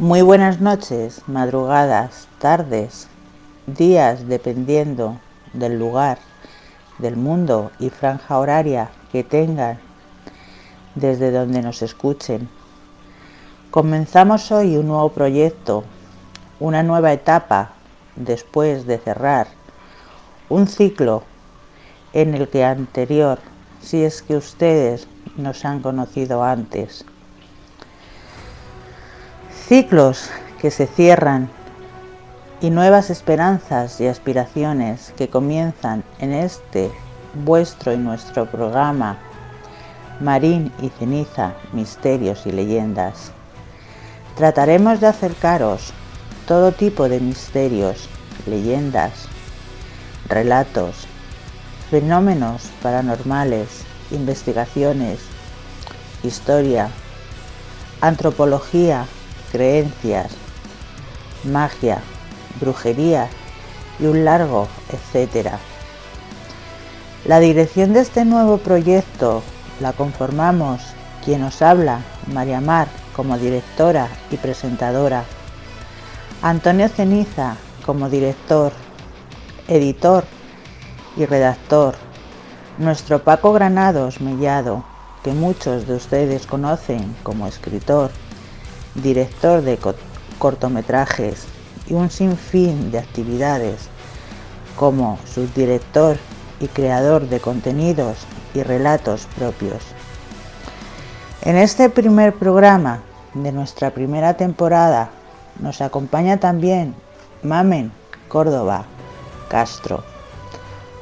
Muy buenas noches, madrugadas, tardes, días, dependiendo del lugar, del mundo y franja horaria que tengan desde donde nos escuchen. Comenzamos hoy un nuevo proyecto, una nueva etapa después de cerrar un ciclo en el que anterior, si es que ustedes nos han conocido antes. Ciclos que se cierran y nuevas esperanzas y aspiraciones que comienzan en este vuestro y nuestro programa Marín y Ceniza, Misterios y Leyendas. Trataremos de acercaros todo tipo de misterios, leyendas, relatos, fenómenos paranormales, investigaciones, historia, antropología, creencias, magia, brujería y un largo etcétera. La dirección de este nuevo proyecto la conformamos quien os habla, María Mar, como directora y presentadora, Antonio Ceniza como director, editor y redactor, nuestro Paco Granados Mellado, que muchos de ustedes conocen como escritor, director de cortometrajes y un sinfín de actividades como subdirector y creador de contenidos y relatos propios. En este primer programa de nuestra primera temporada nos acompaña también Mamen Córdoba Castro,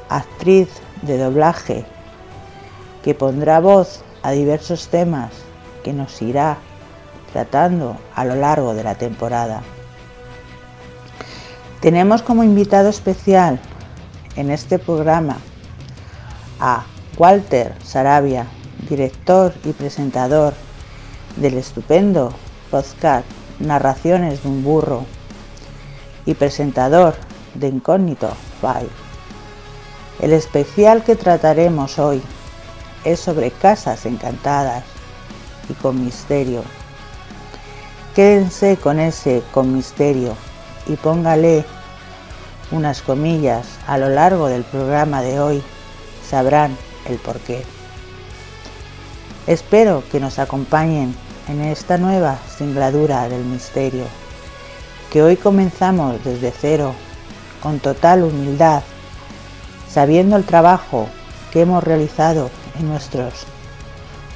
actriz de doblaje que pondrá voz a diversos temas que nos irá tratando a lo largo de la temporada. Tenemos como invitado especial en este programa a Walter Sarabia, director y presentador del estupendo podcast Narraciones de un burro y presentador de Incógnito Five. El especial que trataremos hoy es sobre casas encantadas y con misterio. Quédense con ese con misterio y póngale unas comillas a lo largo del programa de hoy. Sabrán el porqué. Espero que nos acompañen en esta nueva singladura del misterio, que hoy comenzamos desde cero, con total humildad, sabiendo el trabajo que hemos realizado en nuestros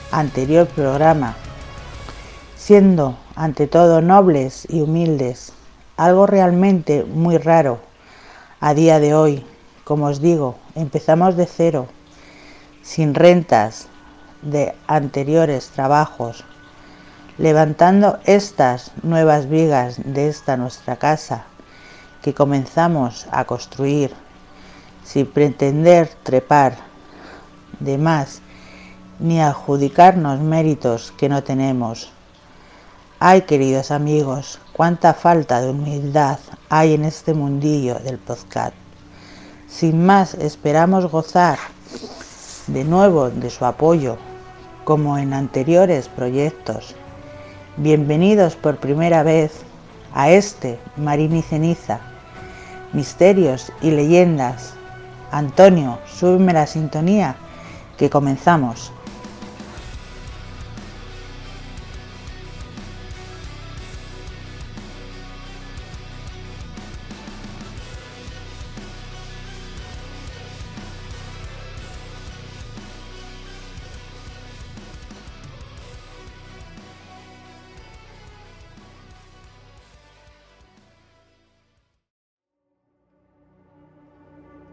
anterior programa, siendo ante todo nobles y humildes, algo realmente muy raro a día de hoy. Como os digo, empezamos de cero, sin rentas de anteriores trabajos, levantando estas nuevas vigas de esta nuestra casa que comenzamos a construir sin pretender trepar de más ni adjudicarnos méritos que no tenemos. Ay, queridos amigos, cuánta falta de humildad hay en este mundillo del podcast. Sin más, esperamos gozar de nuevo de su apoyo, como en anteriores proyectos. Bienvenidos por primera vez a este Marín y Ceniza, Misterios y Leyendas. Antonio, súbeme la sintonía, que comenzamos.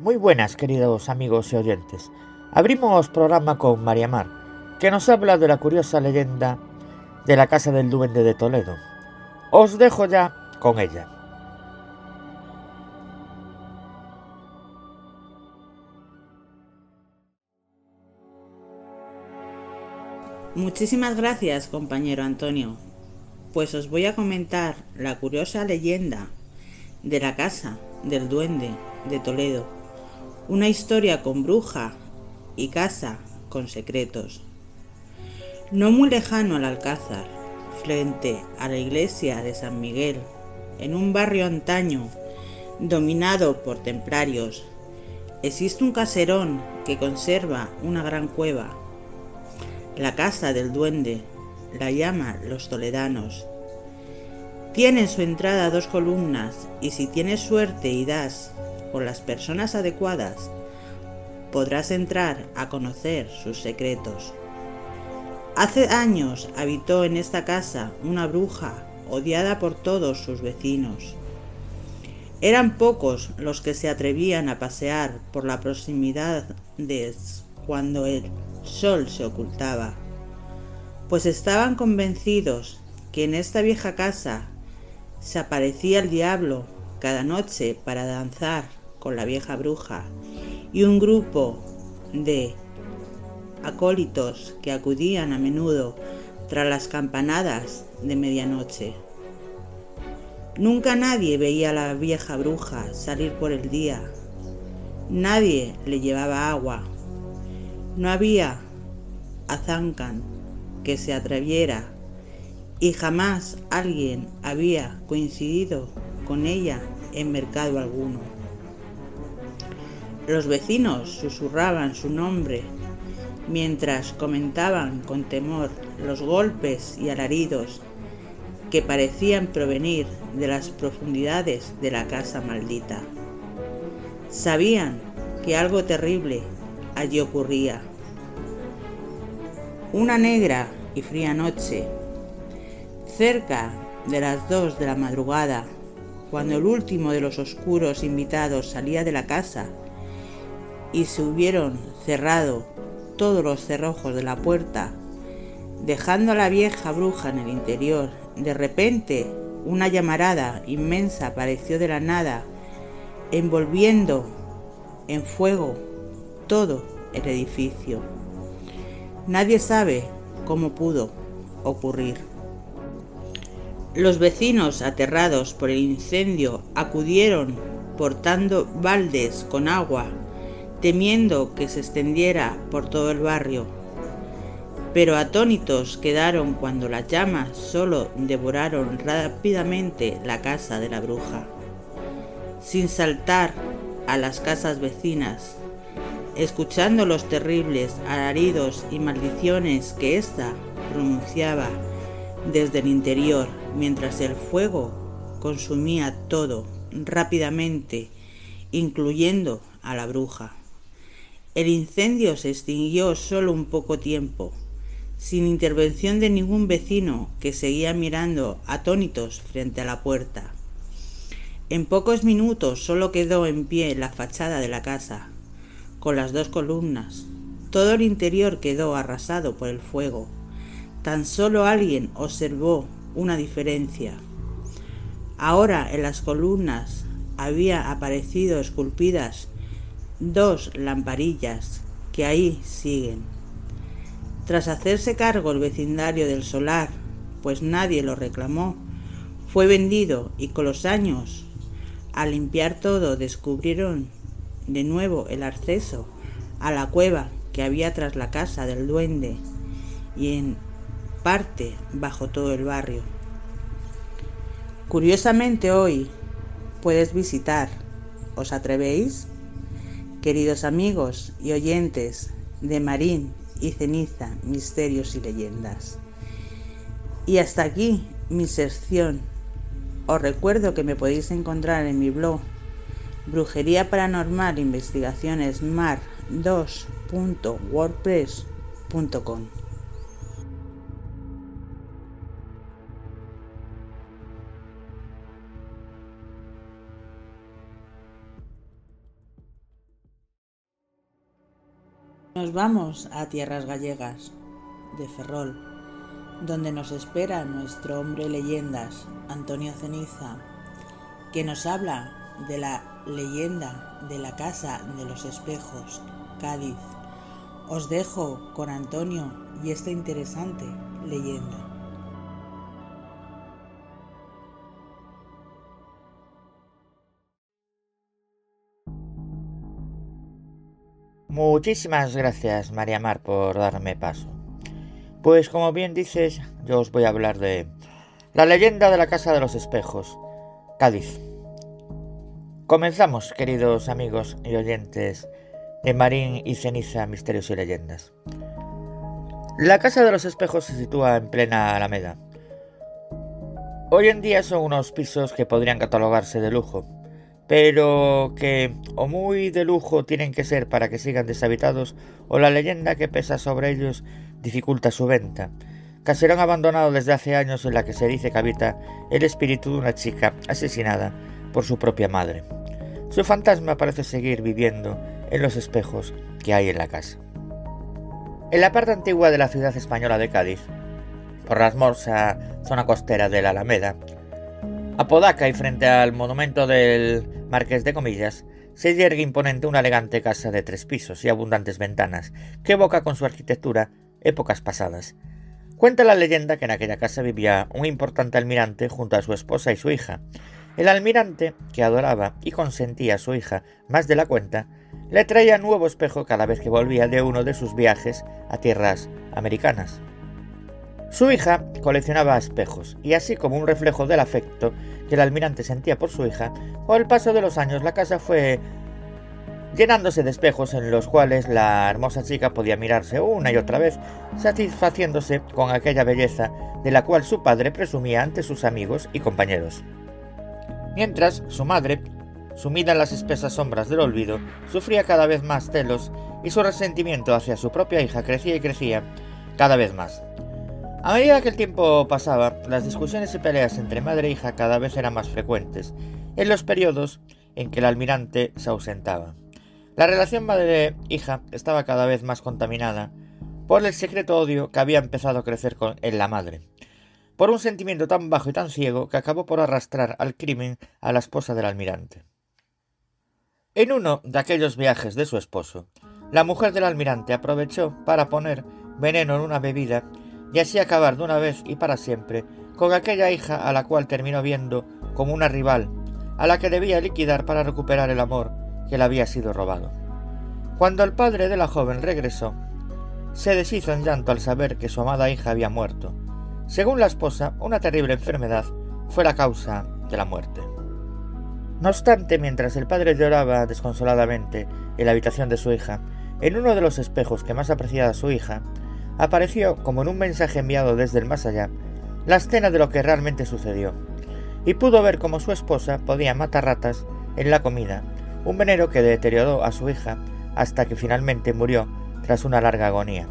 Muy buenas, queridos amigos y oyentes. Abrimos programa con María Mar, que nos habla de la curiosa leyenda de la Casa del Duende de Toledo. Os dejo ya con ella. Muchísimas gracias, compañero Antonio. Pues os voy a comentar la curiosa leyenda de la Casa del Duende de Toledo una historia con bruja y casa con secretos. No muy lejano al Alcázar, frente a la iglesia de San Miguel, en un barrio antaño dominado por templarios, existe un caserón que conserva una gran cueva. La casa del duende la llaman los toledanos. Tiene en su entrada dos columnas y si tienes suerte y das con las personas adecuadas, podrás entrar a conocer sus secretos. Hace años habitó en esta casa una bruja odiada por todos sus vecinos. Eran pocos los que se atrevían a pasear por la proximidad de cuando el sol se ocultaba, pues estaban convencidos que en esta vieja casa se aparecía el diablo cada noche para danzar con la vieja bruja y un grupo de acólitos que acudían a menudo tras las campanadas de medianoche. Nunca nadie veía a la vieja bruja salir por el día. Nadie le llevaba agua. No había azancan que se atreviera y jamás alguien había coincidido con ella en mercado alguno. Los vecinos susurraban su nombre mientras comentaban con temor los golpes y alaridos que parecían provenir de las profundidades de la casa maldita. Sabían que algo terrible allí ocurría. Una negra y fría noche, cerca de las dos de la madrugada, cuando el último de los oscuros invitados salía de la casa y se hubieron cerrado todos los cerrojos de la puerta, dejando a la vieja bruja en el interior. De repente, una llamarada inmensa apareció de la nada, envolviendo en fuego todo el edificio. Nadie sabe cómo pudo ocurrir. Los vecinos, aterrados por el incendio, acudieron portando baldes con agua temiendo que se extendiera por todo el barrio. Pero atónitos quedaron cuando las llamas solo devoraron rápidamente la casa de la bruja, sin saltar a las casas vecinas, escuchando los terribles alaridos y maldiciones que ésta pronunciaba desde el interior, mientras el fuego consumía todo rápidamente, incluyendo a la bruja. El incendio se extinguió solo un poco tiempo, sin intervención de ningún vecino que seguía mirando atónitos frente a la puerta. En pocos minutos solo quedó en pie la fachada de la casa, con las dos columnas. Todo el interior quedó arrasado por el fuego. Tan solo alguien observó una diferencia. Ahora en las columnas había aparecido esculpidas dos lamparillas que ahí siguen. Tras hacerse cargo el vecindario del solar, pues nadie lo reclamó, fue vendido y con los años, al limpiar todo, descubrieron de nuevo el acceso a la cueva que había tras la casa del duende y en parte bajo todo el barrio. Curiosamente hoy puedes visitar. ¿Os atrevéis? Queridos amigos y oyentes de Marín y Ceniza, Misterios y Leyendas. Y hasta aquí mi sección. Os recuerdo que me podéis encontrar en mi blog Brujería Paranormal Investigaciones Mar 2.wordpress.com. Nos vamos a tierras gallegas, de Ferrol, donde nos espera nuestro hombre leyendas, Antonio Ceniza, que nos habla de la leyenda de la Casa de los Espejos, Cádiz. Os dejo con Antonio y esta interesante leyenda. Muchísimas gracias, María Mar, por darme paso. Pues como bien dices, yo os voy a hablar de la leyenda de la Casa de los Espejos, Cádiz. Comenzamos, queridos amigos y oyentes de Marín y Ceniza, Misterios y Leyendas. La Casa de los Espejos se sitúa en plena Alameda. Hoy en día son unos pisos que podrían catalogarse de lujo, pero que o muy de lujo tienen que ser para que sigan deshabitados o la leyenda que pesa sobre ellos dificulta su venta. Caserón abandonado desde hace años en la que se dice que habita el espíritu de una chica asesinada por su propia madre. Su fantasma parece seguir viviendo en los espejos que hay en la casa. En la parte antigua de la ciudad española de Cádiz, por la hermosa zona costera de la Alameda, Apodaca y frente al monumento del Marqués de Comillas, se yergue imponente una elegante casa de tres pisos y abundantes ventanas, que evoca con su arquitectura épocas pasadas. Cuenta la leyenda que en aquella casa vivía un importante almirante junto a su esposa y su hija. El almirante, que adoraba y consentía a su hija más de la cuenta, le traía nuevo espejo cada vez que volvía de uno de sus viajes a tierras americanas. Su hija coleccionaba espejos, y así como un reflejo del afecto que el almirante sentía por su hija, con el paso de los años la casa fue llenándose de espejos en los cuales la hermosa chica podía mirarse una y otra vez, satisfaciéndose con aquella belleza de la cual su padre presumía ante sus amigos y compañeros. Mientras, su madre, sumida en las espesas sombras del olvido, sufría cada vez más celos y su resentimiento hacia su propia hija crecía y crecía cada vez más. A medida que el tiempo pasaba, las discusiones y peleas entre madre e hija cada vez eran más frecuentes, en los periodos en que el almirante se ausentaba. La relación madre-hija estaba cada vez más contaminada por el secreto odio que había empezado a crecer en la madre, por un sentimiento tan bajo y tan ciego que acabó por arrastrar al crimen a la esposa del almirante. En uno de aquellos viajes de su esposo, la mujer del almirante aprovechó para poner veneno en una bebida y así acabar de una vez y para siempre con aquella hija a la cual terminó viendo como una rival, a la que debía liquidar para recuperar el amor que le había sido robado. Cuando el padre de la joven regresó, se deshizo en llanto al saber que su amada hija había muerto. Según la esposa, una terrible enfermedad fue la causa de la muerte. No obstante, mientras el padre lloraba desconsoladamente en la habitación de su hija, en uno de los espejos que más apreciaba su hija, apareció, como en un mensaje enviado desde el más allá, la escena de lo que realmente sucedió, y pudo ver cómo su esposa podía matar ratas en la comida, un veneno que deterioró a su hija hasta que finalmente murió tras una larga agonía.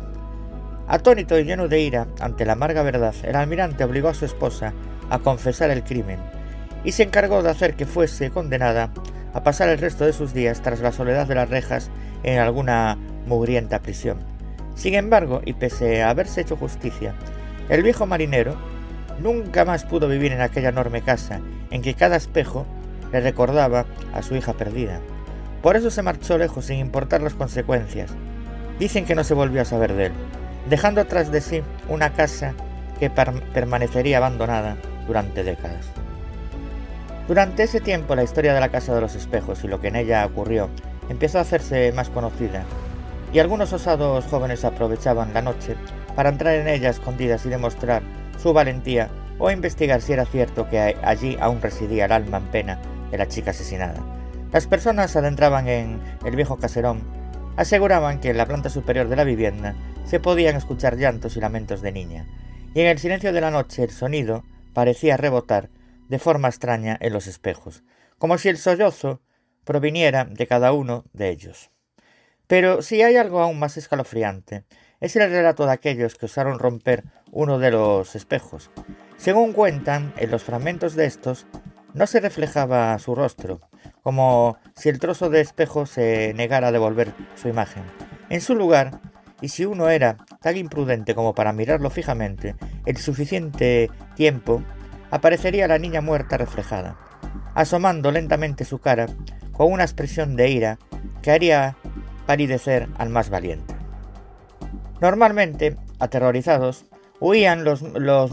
Atónito y lleno de ira ante la amarga verdad, el almirante obligó a su esposa a confesar el crimen y se encargó de hacer que fuese condenada a pasar el resto de sus días tras la soledad de las rejas en alguna mugrienta prisión. Sin embargo, y pese a haberse hecho justicia, el viejo marinero nunca más pudo vivir en aquella enorme casa en que cada espejo le recordaba a su hija perdida. Por eso se marchó lejos sin importar las consecuencias. Dicen que no se volvió a saber de él, dejando atrás de sí una casa que permanecería abandonada durante décadas. Durante ese tiempo la historia de la Casa de los Espejos y lo que en ella ocurrió empezó a hacerse más conocida y algunos osados jóvenes aprovechaban la noche para entrar en ella escondidas y demostrar su valentía o investigar si era cierto que allí aún residía el alma en pena de la chica asesinada. Las personas adentraban en el viejo caserón, aseguraban que en la planta superior de la vivienda se podían escuchar llantos y lamentos de niña, y en el silencio de la noche el sonido parecía rebotar de forma extraña en los espejos, como si el sollozo proviniera de cada uno de ellos. Pero si hay algo aún más escalofriante, es el relato de aquellos que osaron romper uno de los espejos. Según cuentan, en los fragmentos de estos no se reflejaba su rostro, como si el trozo de espejo se negara a devolver su imagen. En su lugar, y si uno era tan imprudente como para mirarlo fijamente el suficiente tiempo, aparecería la niña muerta reflejada, asomando lentamente su cara con una expresión de ira que haría palidecer al más valiente. Normalmente, aterrorizados, huían los,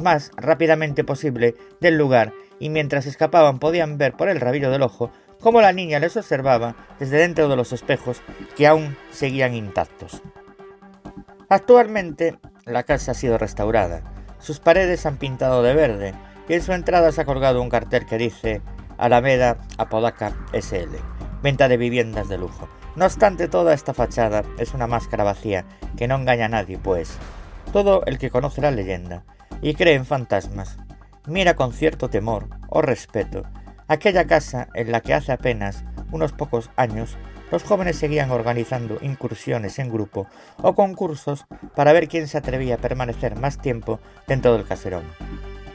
más rápidamente posible del lugar y mientras escapaban podían ver por el rabillo del ojo cómo la niña les observaba desde dentro de los espejos que aún seguían intactos. Actualmente, la casa ha sido restaurada. Sus paredes han pintado de verde y en su entrada se ha colgado un cartel que dice Alameda Apodaca SL, venta de viviendas de lujo. No obstante, toda esta fachada es una máscara vacía que no engaña a nadie, pues todo el que conoce la leyenda y cree en fantasmas mira con cierto temor o respeto aquella casa en la que hace apenas unos pocos años los jóvenes seguían organizando incursiones en grupo o concursos para ver quién se atrevía a permanecer más tiempo dentro del caserón.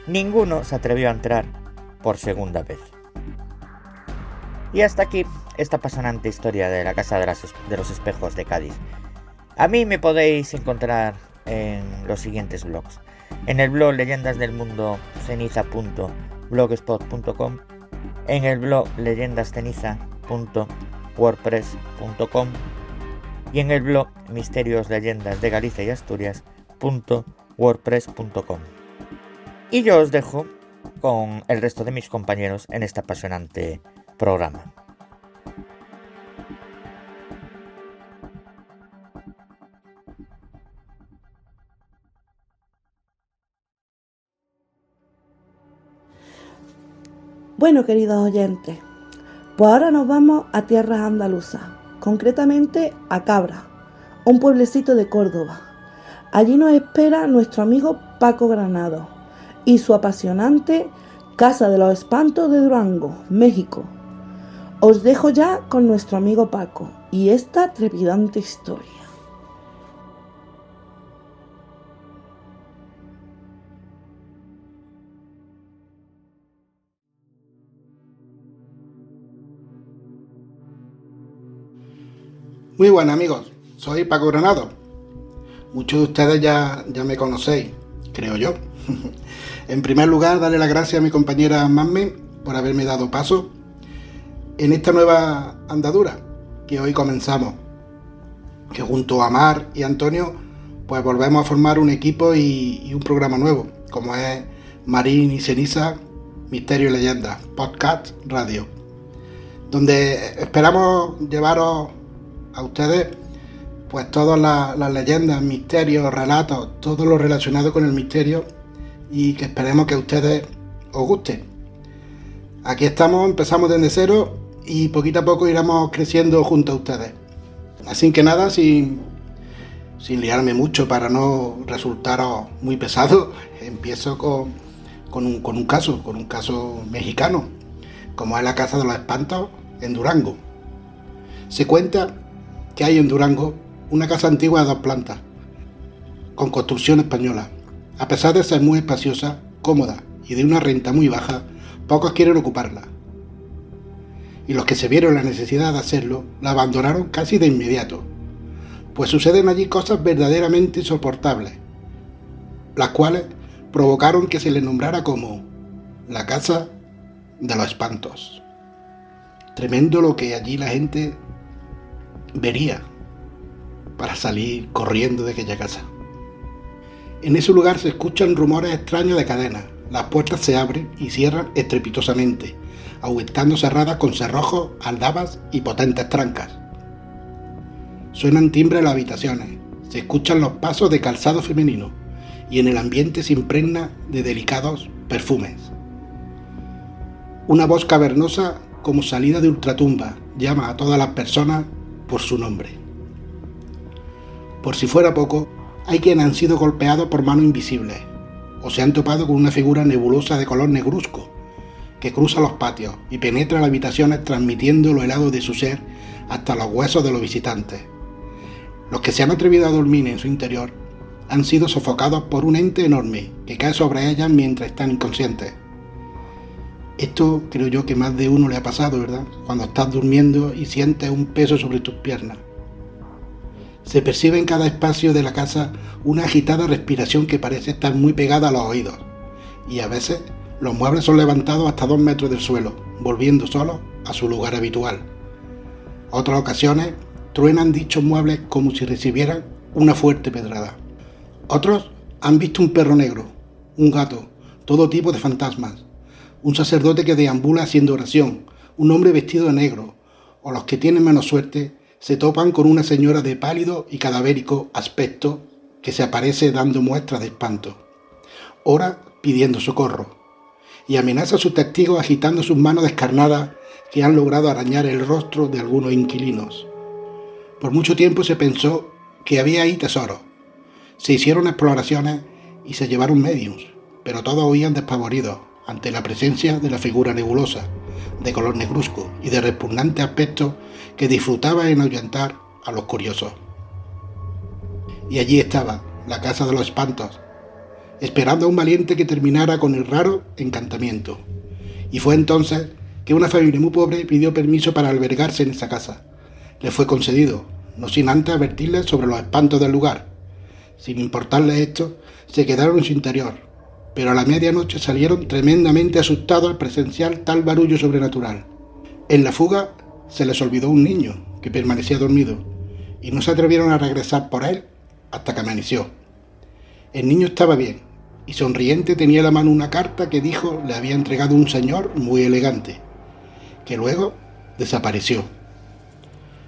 Ninguno se atrevió a entrar por segunda vez. Y hasta aquí esta apasionante historia de la Casa de, los Espejos de Cádiz. A mí me podéis encontrar en los siguientes blogs. En el blog Leyendas del Mundo ceniza.blogspot.com, en el blog leyendasceniza.wordpress.com y en el blog Misterios Leyendas de Galicia y Asturias.wordpress.com. Y yo os dejo con el resto de mis compañeros en este apasionante programa. Bueno, queridos oyentes, pues ahora nos vamos a tierras andaluzas, concretamente a Cabra, un pueblecito de Córdoba. Allí nos espera nuestro amigo Paco Granado y su apasionante Casa de los Espantos de Durango, México. Os dejo ya con nuestro amigo Paco y esta trepidante historia. Muy buenas amigos, soy Paco Granado. Muchos de ustedes ya, ya me conocéis, creo yo. en primer lugar, darle las gracias a mi compañera Manme por haberme dado paso en esta nueva andadura que hoy comenzamos, que junto a Mar y Antonio pues volvemos a formar un equipo y, un programa nuevo, como es Marín y Ceniza, Misterio y Leyenda, Podcast Radio, donde esperamos llevaros a ustedes pues todas las leyendas, misterios, relatos, todo lo relacionado con el misterio y que esperemos que a ustedes os guste. Aquí estamos, empezamos desde cero y poquito a poco iremos creciendo junto a ustedes. Así que nada, sin, sin liarme mucho para no resultaros muy pesado, empiezo con, con, un, con un caso, con un caso mexicano, como es la Casa de los Espantos en Durango. Se cuenta que hay en Durango una casa antigua de dos plantas, con construcción española. A pesar de ser muy espaciosa, cómoda y de una renta muy baja, pocos quieren ocuparla y los que se vieron la necesidad de hacerlo la abandonaron casi de inmediato, pues suceden allí cosas verdaderamente insoportables, las cuales provocaron que se le nombrara como la casa de los espantos. Tremendo lo que allí la gente vería para salir corriendo de aquella casa. En ese lugar se escuchan rumores extraños de cadenas, las puertas se abren y cierran estrepitosamente, aumentando cerradas con cerrojos, aldabas y potentes trancas. Suenan timbres en las habitaciones, se escuchan los pasos de calzado femenino y en el ambiente se impregna de delicados perfumes. Una voz cavernosa como salida de ultratumba llama a todas las personas por su nombre. Por si fuera poco, hay quienes han sido golpeados por manos invisibles o se han topado con una figura nebulosa de color negruzco que cruza los patios y penetra las habitaciones transmitiendo lo helado de su ser hasta los huesos de los visitantes. Los que se han atrevido a dormir en su interior han sido sofocados por un ente enorme que cae sobre ellas mientras están inconscientes. Esto creo yo que más de uno le ha pasado, ¿verdad? Cuando estás durmiendo y sientes un peso sobre tus piernas. Se percibe en cada espacio de la casa una agitada respiración que parece estar muy pegada a los oídos y a veces los muebles son levantados hasta dos metros del suelo, volviendo solo a su lugar habitual. Otras ocasiones truenan dichos muebles como si recibieran una fuerte pedrada. Otros han visto un perro negro, un gato, todo tipo de fantasmas, un sacerdote que deambula haciendo oración, un hombre vestido de negro, o los que tienen menos suerte se topan con una señora de pálido y cadavérico aspecto que se aparece dando muestras de espanto, ora pidiendo socorro, y amenaza a sus testigos agitando sus manos descarnadas que han logrado arañar el rostro de algunos inquilinos. Por mucho tiempo se pensó que había ahí tesoros. Se hicieron exploraciones y se llevaron medios, pero todos huían despavoridos ante la presencia de la figura nebulosa, de color negruzco y de repugnante aspecto que disfrutaba en ahuyentar a los curiosos. Y allí estaba, la casa de los espantos, esperando a un valiente que terminara con el raro encantamiento. Y fue entonces que una familia muy pobre pidió permiso para albergarse en esa casa. Le fue concedido, no sin antes advertirles sobre los espantos del lugar. Sin importarles esto, se quedaron en su interior, pero a la medianoche salieron tremendamente asustados al presenciar tal barullo sobrenatural. En la fuga se les olvidó un niño que permanecía dormido y no se atrevieron a regresar por él hasta que amaneció. El niño estaba bien y sonriente tenía en la mano una carta que dijo le había entregado un señor muy elegante, que luego desapareció.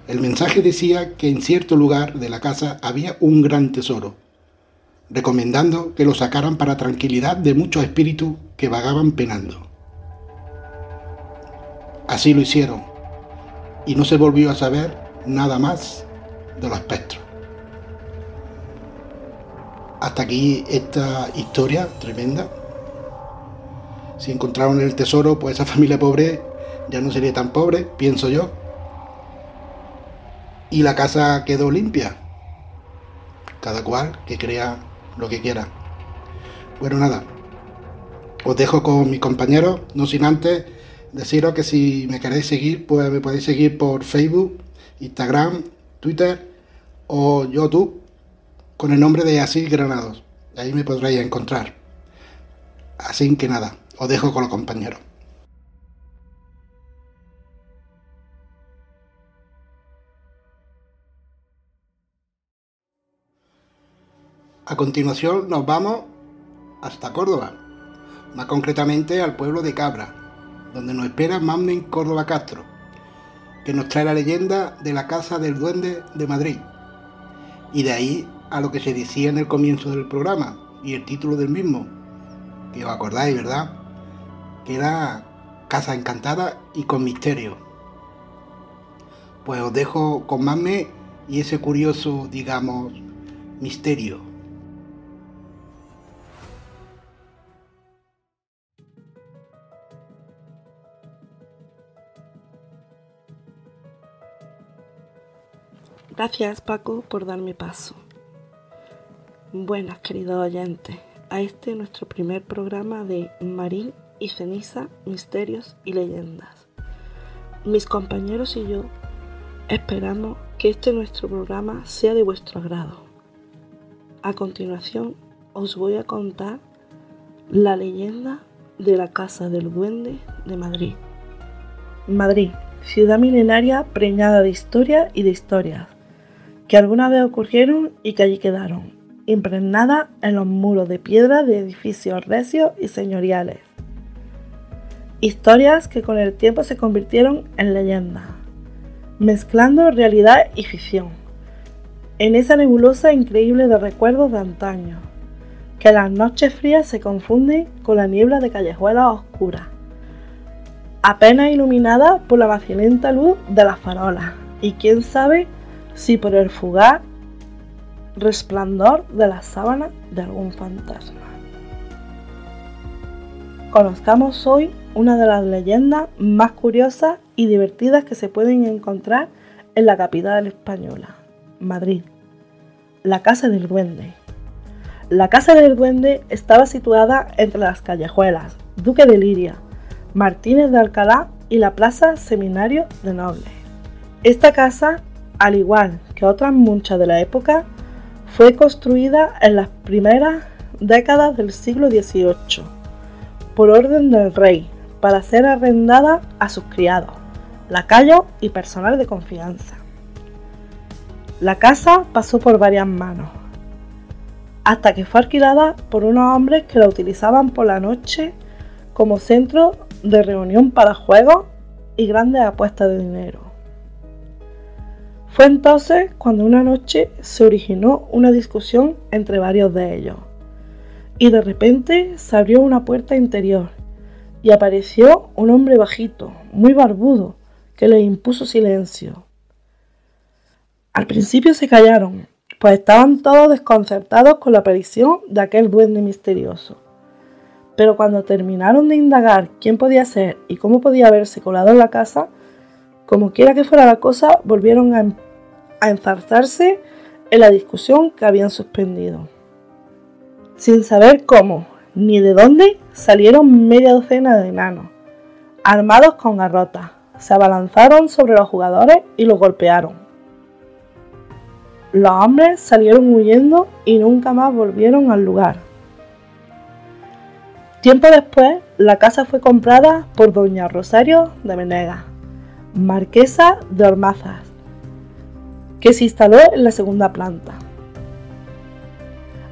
El mensaje decía que en cierto lugar de la casa había un gran tesoro, recomendando que lo sacaran para tranquilidad de muchos espíritus que vagaban penando. Así lo hicieron, y no se volvió a saber nada más de los espectros. Hasta aquí esta historia tremenda. Si encontraron el tesoro, pues esa familia pobre ya no sería tan pobre, pienso yo. Y la casa quedó limpia. Cada cual que crea lo que quiera. Bueno, nada. Os dejo con mis compañeros, no sin antes deciros que si me queréis seguir, pues me podéis seguir por Facebook, Instagram, Twitter o YouTube con el nombre de Asís Granados. Ahí me podréis encontrar. Así que nada, os dejo con los compañeros. A continuación nos vamos hasta Córdoba, más concretamente al pueblo de Cabra, donde nos espera Mamen Córdoba Castro, que nos trae la leyenda de la Casa del Duende de Madrid. Y de ahí a lo que se decía en el comienzo del programa y el título del mismo, que os acordáis, ¿verdad? Que era Casa Encantada y con Misterio. Pues os dejo con Mamen y ese curioso, digamos, misterio. Gracias Paco por darme paso. Buenas queridos oyentes, a este nuestro primer programa de Marín y Ceniza, Misterios y Leyendas. Mis compañeros y yo esperamos que este nuestro programa sea de vuestro agrado. A continuación os voy a contar la leyenda de la Casa del Duende de Madrid. Madrid, ciudad milenaria preñada de historia y de historias que alguna vez ocurrieron y que allí quedaron, impregnadas en los muros de piedra de edificios recios y señoriales. Historias que con el tiempo se convirtieron en leyendas, mezclando realidad y ficción, en esa nebulosa increíble de recuerdos de antaño, que las noches frías se confunden con la niebla de callejuelas oscuras, apenas iluminada por la vacilenta luz de las farolas, y quién sabe si por el fugaz resplandor de la sábana de algún fantasma. Conozcamos hoy una de las leyendas más curiosas y divertidas que se pueden encontrar en la capital española, Madrid, la Casa del Duende. La Casa del Duende estaba situada entre las callejuelas Duque de Liria, Martínez de Alcalá y la Plaza Seminario de Nobles. Esta casa al igual que otras muchas de la época, fue construida en las primeras décadas del siglo XVIII por orden del rey para ser arrendada a sus criados, lacayos y personal de confianza. La casa pasó por varias manos, hasta que fue alquilada por unos hombres que la utilizaban por la noche como centro de reunión para juegos y grandes apuestas de dinero Fue entonces cuando una noche se originó una discusión entre varios de ellos y de repente se abrió una puerta interior y apareció un hombre bajito, muy barbudo, que les impuso silencio. Al principio se callaron, pues estaban todos desconcertados con la aparición de aquel duende misterioso. Pero cuando terminaron de indagar quién podía ser y cómo podía haberse colado en la casa, como quiera que fuera la cosa, volvieron a, a enzarzarse en la discusión que habían suspendido. Sin saber cómo ni de dónde salieron media docena de enanos, armados con garrotas, se abalanzaron sobre los jugadores y los golpearon. Los hombres salieron huyendo y nunca más volvieron al lugar. Tiempo después, la casa fue comprada por doña Rosario de Menegas, marquesa de Ormazas, que se instaló en la segunda planta.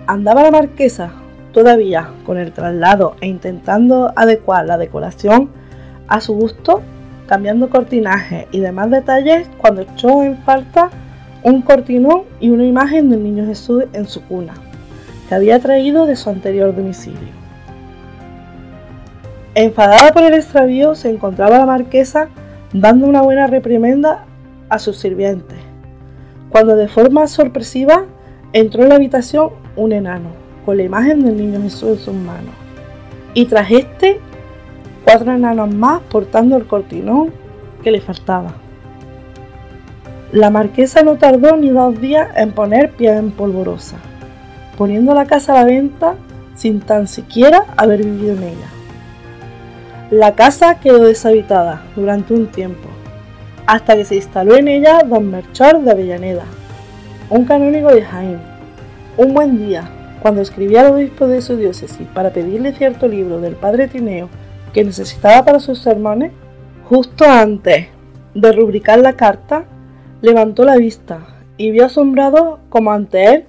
Andaba la marquesa todavía con el traslado e intentando adecuar la decoración a su gusto cambiando cortinaje y demás detalles cuando echó en falta un cortinón y una imagen del niño Jesús en su cuna, que había traído de su anterior domicilio. Enfadada por el extravío, se encontraba la marquesa dando una buena reprimenda a sus sirvientes, cuando de forma sorpresiva entró en la habitación un enano, con la imagen del niño Jesús en sus manos, y tras este cuatro enanos más portando el cortinón que le faltaba. La marquesa no tardó ni dos días en poner pie en polvorosa, poniendo la casa a la venta sin tan siquiera haber vivido en ella. La casa quedó deshabitada durante un tiempo, hasta que se instaló en ella don Merchor de Avellaneda, un canónigo de Jaén. Un buen día, cuando escribía al obispo de su diócesis para pedirle cierto libro del padre Tineo que necesitaba para sus sermones, justo antes de rubricar la carta, levantó la vista y vio asombrado como ante él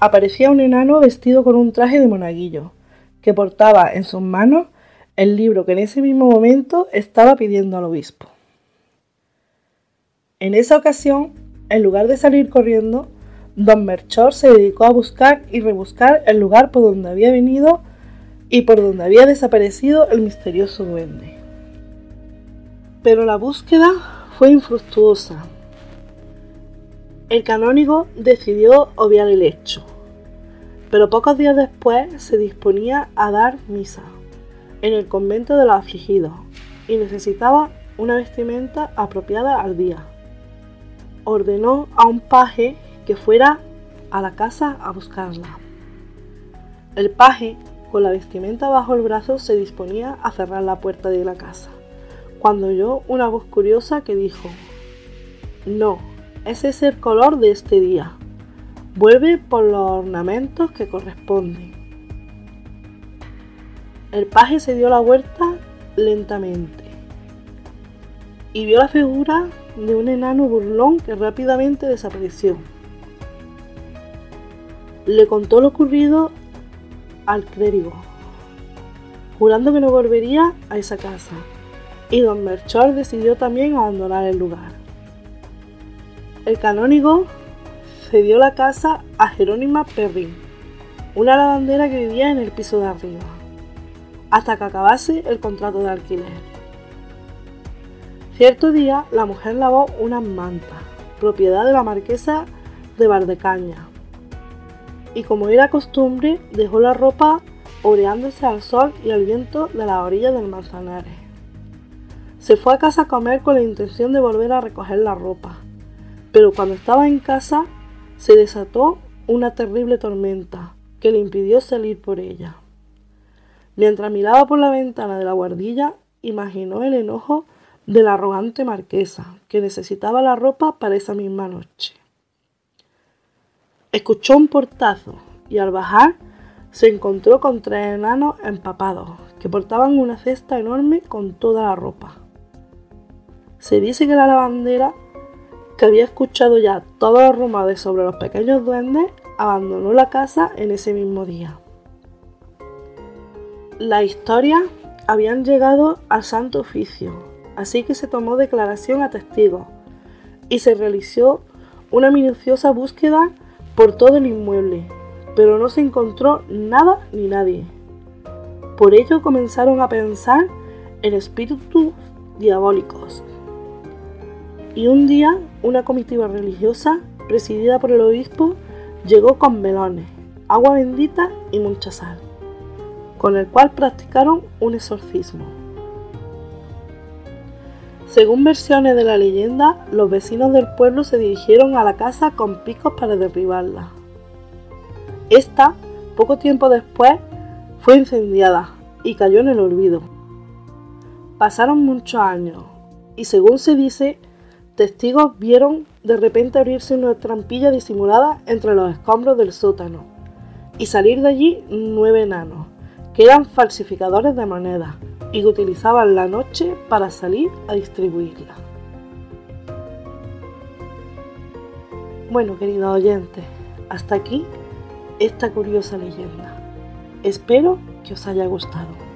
aparecía un enano vestido con un traje de monaguillo, que portaba en sus manos el libro que en ese mismo momento estaba pidiendo al obispo. En esa ocasión, en lugar de salir corriendo, don Merchor se dedicó a buscar y rebuscar el lugar por donde había venido y por donde había desaparecido el misterioso duende. Pero la búsqueda fue infructuosa. El canónigo decidió obviar el hecho, pero pocos días después se disponía a dar misa en el convento de los afligidos y necesitaba una vestimenta apropiada al día. Ordenó a un paje que fuera a la casa a buscarla. El paje con la vestimenta bajo el brazo se disponía a cerrar la puerta de la casa, cuando oyó una voz curiosa que dijo, No, ese es el color de este día. Vuelve por los ornamentos que corresponden. El paje se dio la vuelta lentamente y vio la figura de un enano burlón que rápidamente desapareció. Le contó lo ocurrido al clérigo, jurando que no volvería a esa casa, y don Melchor decidió también abandonar el lugar. El canónigo cedió la casa a Jerónima Perrin, una lavandera que vivía en el piso de arriba, hasta que acabase el contrato de alquiler. Cierto día, la mujer lavó una manta, propiedad de la marquesa de Bardecaña, y como era costumbre, dejó la ropa oreándose al sol y al viento de la orilla del Manzanares. Se fue a casa a comer con la intención de volver a recoger la ropa, pero cuando estaba en casa se desató una terrible tormenta que le impidió salir por ella. Mientras miraba por la ventana de la guardilla, imaginó el enojo de la arrogante marquesa, que necesitaba la ropa para esa misma noche. Escuchó un portazo y al bajar se encontró con tres enanos empapados que portaban una cesta enorme con toda la ropa. Se dice que la lavandera, que había escuchado ya todos los rumores sobre los pequeños duendes, abandonó la casa en ese mismo día. Las historias habían llegado al santo oficio, así que se tomó declaración a testigos y se realizó una minuciosa búsqueda por todo el inmueble, pero no se encontró nada ni nadie. Por ello comenzaron a pensar en espíritus diabólicos. Y un día una comitiva religiosa, presidida por el obispo, llegó con velones, agua bendita y mucha sal, con el cual practicaron un exorcismo. Según versiones de la leyenda, los vecinos del pueblo se dirigieron a la casa con picos para derribarla. Esta, poco tiempo después, fue incendiada y cayó en el olvido. Pasaron muchos años y según se dice, testigos vieron de repente abrirse una trampilla disimulada entre los escombros del sótano y salir de allí nueve enanos, que eran falsificadores de monedas y que utilizaban la noche para salir a distribuirla. Bueno, queridos oyentes, hasta aquí esta curiosa leyenda. Espero que os haya gustado.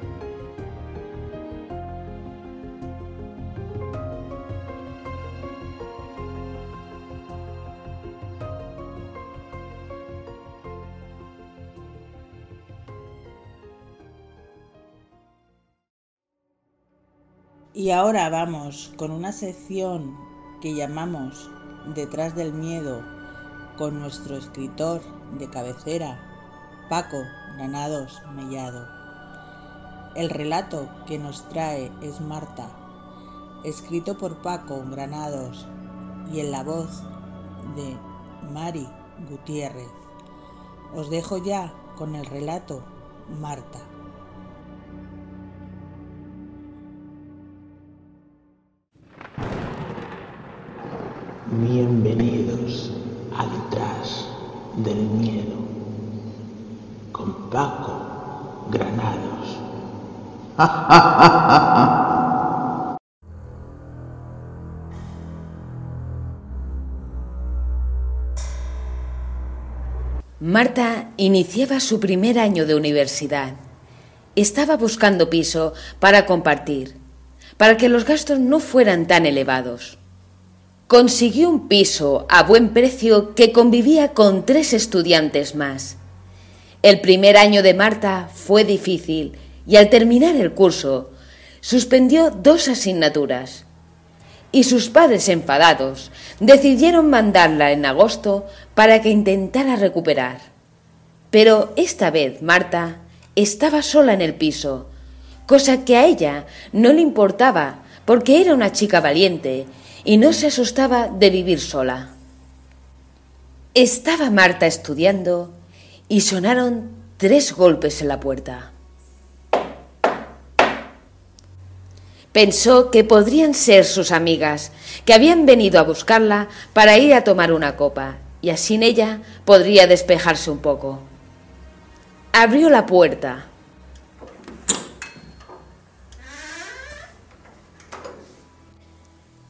Y ahora vamos con una sección que llamamos Detrás del Miedo con nuestro escritor de cabecera, Paco Granados Mellado. El relato que nos trae es Marta, escrito por Paco Granados y en la voz de Mari Gutiérrez. Os dejo ya con el relato Marta. Bienvenidos a Detrás del Miedo con Paco Granados. Marta iniciaba su primer año de universidad. Estaba buscando piso para compartir, para que los gastos no fueran tan elevados. Consiguió un piso a buen precio que convivía con tres estudiantes más. El primer año de Marta fue difícil y al terminar el curso suspendió dos asignaturas. Y sus padres enfadados decidieron mandarla en agosto para que intentara recuperar. Pero esta vez Marta estaba sola en el piso, cosa que a ella no le importaba porque era una chica valiente y no se asustaba de vivir sola. Estaba Marta estudiando y sonaron tres golpes en la puerta. Pensó que podrían ser sus amigas, que habían venido a buscarla para ir a tomar una copa, y así en ella podría despejarse un poco. Abrió la puerta.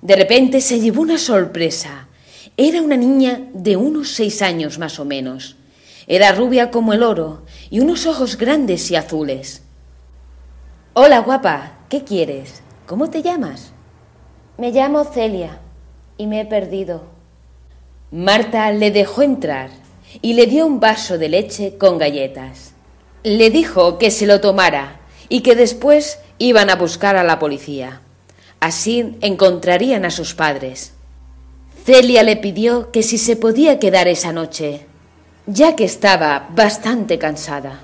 De repente se llevó una sorpresa. Era una niña de unos seis años más o menos. Era rubia como el oro y unos ojos grandes y azules. Hola, guapa, ¿qué quieres? ¿Cómo te llamas? Me llamo Celia y me he perdido. Marta le dejó entrar y le dio un vaso de leche con galletas. Le dijo que se lo tomara y que después iban a buscar a la policía. Así encontrarían a sus padres. Celia le pidió que si se podía quedar esa noche, ya que estaba bastante cansada.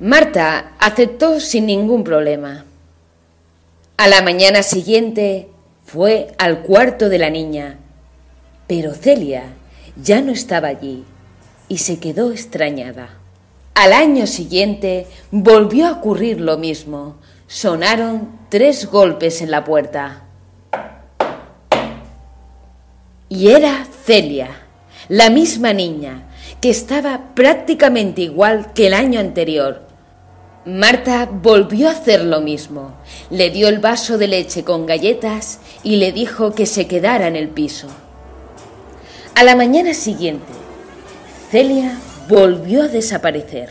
Marta aceptó sin ningún problema. A la mañana siguiente fue al cuarto de la niña, pero Celia ya no estaba allí y se quedó extrañada. Al año siguiente volvió a ocurrir lo mismo. Sonaron tres golpes en la puerta. Y era Celia, la misma niña, que estaba prácticamente igual que el año anterior. Marta volvió a hacer lo mismo. Le dio el vaso de leche con galletas y le dijo que se quedara en el piso. A la mañana siguiente, Celia volvió a desaparecer.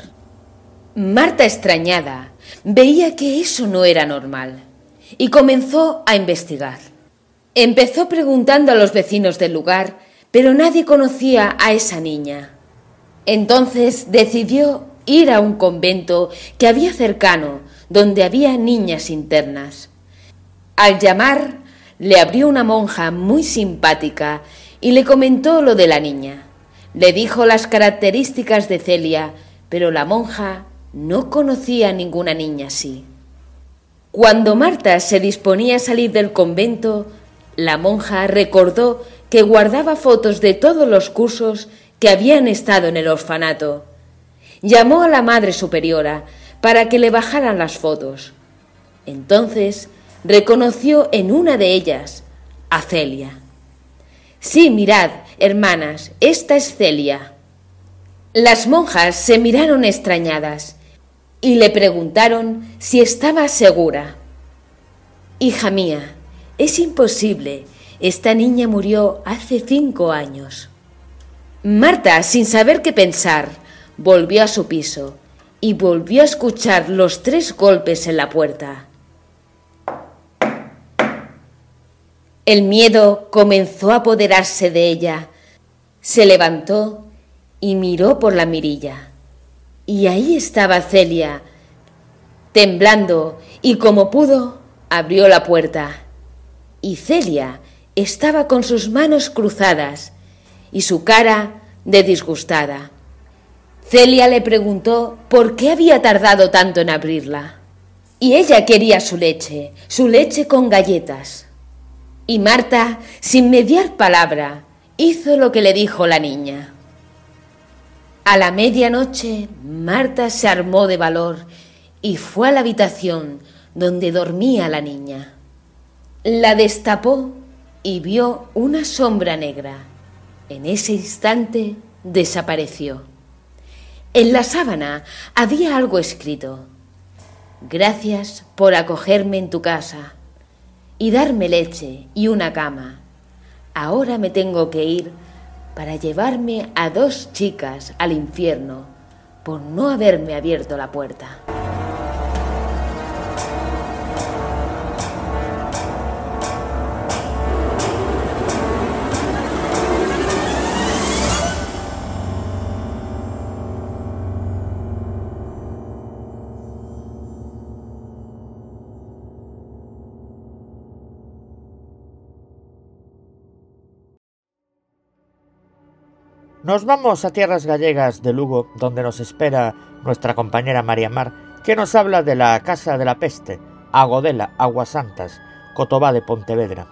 Marta, extrañada, veía que eso no era normal y comenzó a investigar. Empezó preguntando a los vecinos del lugar, pero nadie conocía a esa niña. Entonces decidió ir a un convento que había cercano, donde había niñas internas. Al llamar, le abrió una monja muy simpática y le comentó lo de la niña. Le dijo las características de Celia, pero la monja no conocía a ninguna niña así. Cuando Marta se disponía a salir del convento, la monja recordó que guardaba fotos de todos los cursos que habían estado en el orfanato. Llamó a la Madre Superiora para que le bajaran las fotos. Entonces reconoció en una de ellas a Celia. Sí, mirad, hermanas, esta es Celia. Las monjas se miraron extrañadas y le preguntaron si estaba segura. Hija mía, es imposible. Esta niña murió hace cinco años. Marta, sin saber qué pensar, volvió a su piso y volvió a escuchar los tres golpes en la puerta. El miedo comenzó a apoderarse de ella. Se levantó y miró por la mirilla. Y ahí estaba Celia, temblando, y como pudo, abrió la puerta y Celia estaba con sus manos cruzadas y su cara de disgustada. Celia le preguntó por qué había tardado tanto en abrirla. Y ella quería su leche, su leche con galletas. Y Marta, sin mediar palabra, hizo lo que le dijo la niña. A la medianoche, Marta se armó de valor y fue a la habitación donde dormía la niña. La destapó y vio una sombra negra. En ese instante desapareció. En la sábana había algo escrito. Gracias por acogerme en tu casa y darme leche y una cama. Ahora me tengo que ir para llevarme a dos chicas al infierno por no haberme abierto la puerta. Nos vamos a tierras gallegas de Lugo, donde nos espera nuestra compañera María Mar, que nos habla de la Casa de la Peste, Agodela, Aguasantas, Cotobá de Pontevedra.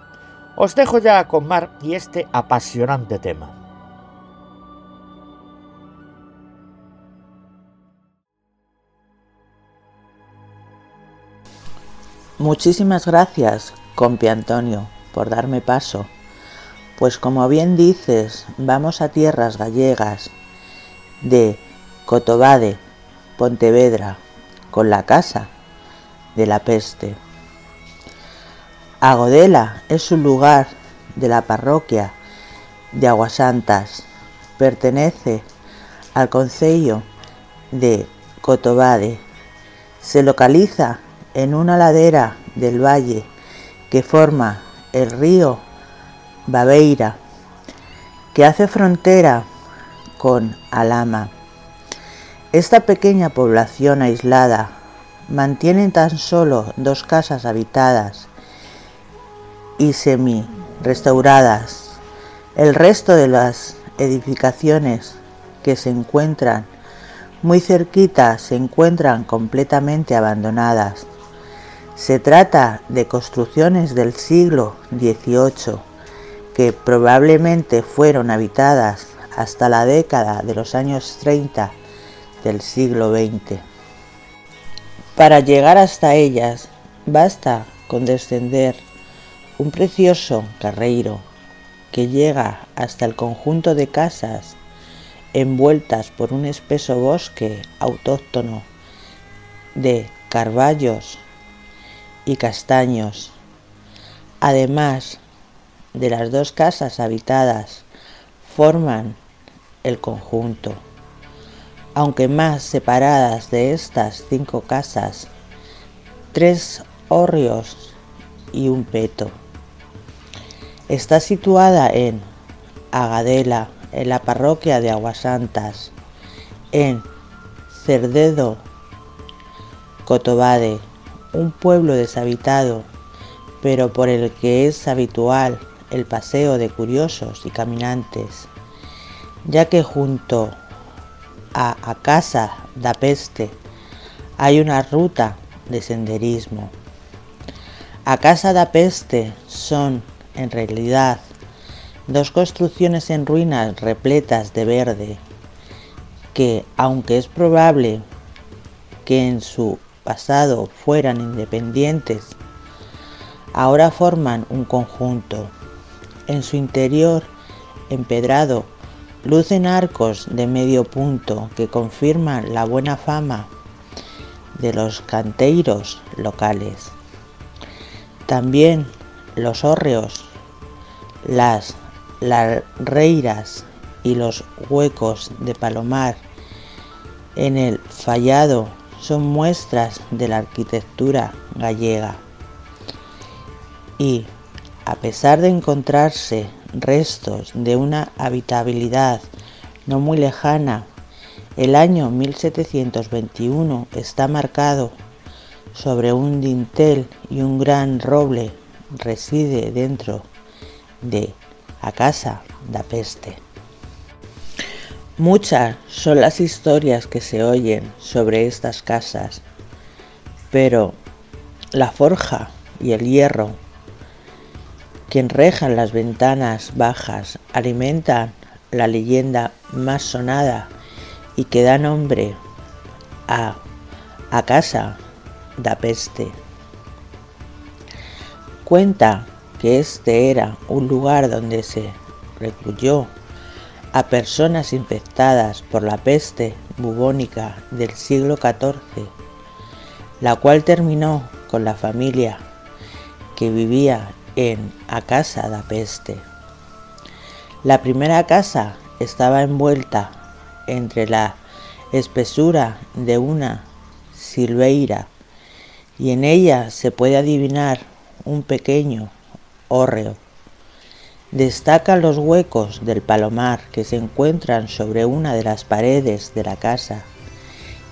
Os dejo ya con Mar y este apasionante tema. Muchísimas gracias, compi Antonio, por darme paso. Pues como bien dices, vamos a tierras gallegas de Cotobade, Pontevedra, con la casa de la peste. Agodela es un lugar de la parroquia de Aguasantas. Pertenece al concello de Cotobade. Se localiza en una ladera del valle que forma el río Babeira, que hace frontera con Alama. Esta pequeña población aislada mantiene tan solo dos casas habitadas y semi restauradas. El resto de las edificaciones que se encuentran muy cerquita se encuentran completamente abandonadas. Se trata de construcciones del siglo XVIII que probablemente fueron habitadas hasta la década de los años 30 del siglo XX. Para llegar hasta ellas basta con descender un precioso carreiro que llega hasta el conjunto de casas envueltas por un espeso bosque autóctono de carballos y castaños. Además, de las dos casas habitadas forman el conjunto, aunque más separadas de estas cinco casas, tres hórreos y un peto. Está situada en Agadela, en la parroquia de Aguasantas, en Cerdedo, Cotobade, un pueblo deshabitado, pero por el que es habitual el paseo de curiosos y caminantes, ya que junto a, a Casa da Peste hay una ruta de senderismo. A Casa da Peste son, en realidad, dos construcciones en ruinas repletas de verde, que, aunque es probable que en su pasado fueran independientes, ahora forman un conjunto. En su interior, empedrado, lucen arcos de medio punto que confirman la buena fama de los canteiros locales. También los hórreos, las reiras y los huecos de palomar en el fallado son muestras de la arquitectura gallega. Y, a pesar de encontrarse restos de una habitabilidad no muy lejana, el año 1721 está marcado sobre un dintel y un gran roble reside dentro de a casa da peste. Muchas son las historias que se oyen sobre estas casas, pero la forja y el hierro que enrejan las ventanas bajas alimentan la leyenda más sonada y que da nombre a, a casa da peste. Cuenta que este era un lugar donde se recluyó a personas infectadas por la peste bubónica del siglo XIV, la cual terminó con la familia que vivía en a casa da peste. La primera casa estaba envuelta entre la espesura de una silveira y en ella se puede adivinar un pequeño hórreo Destacan los huecos del palomar que se encuentran sobre una de las paredes de la casa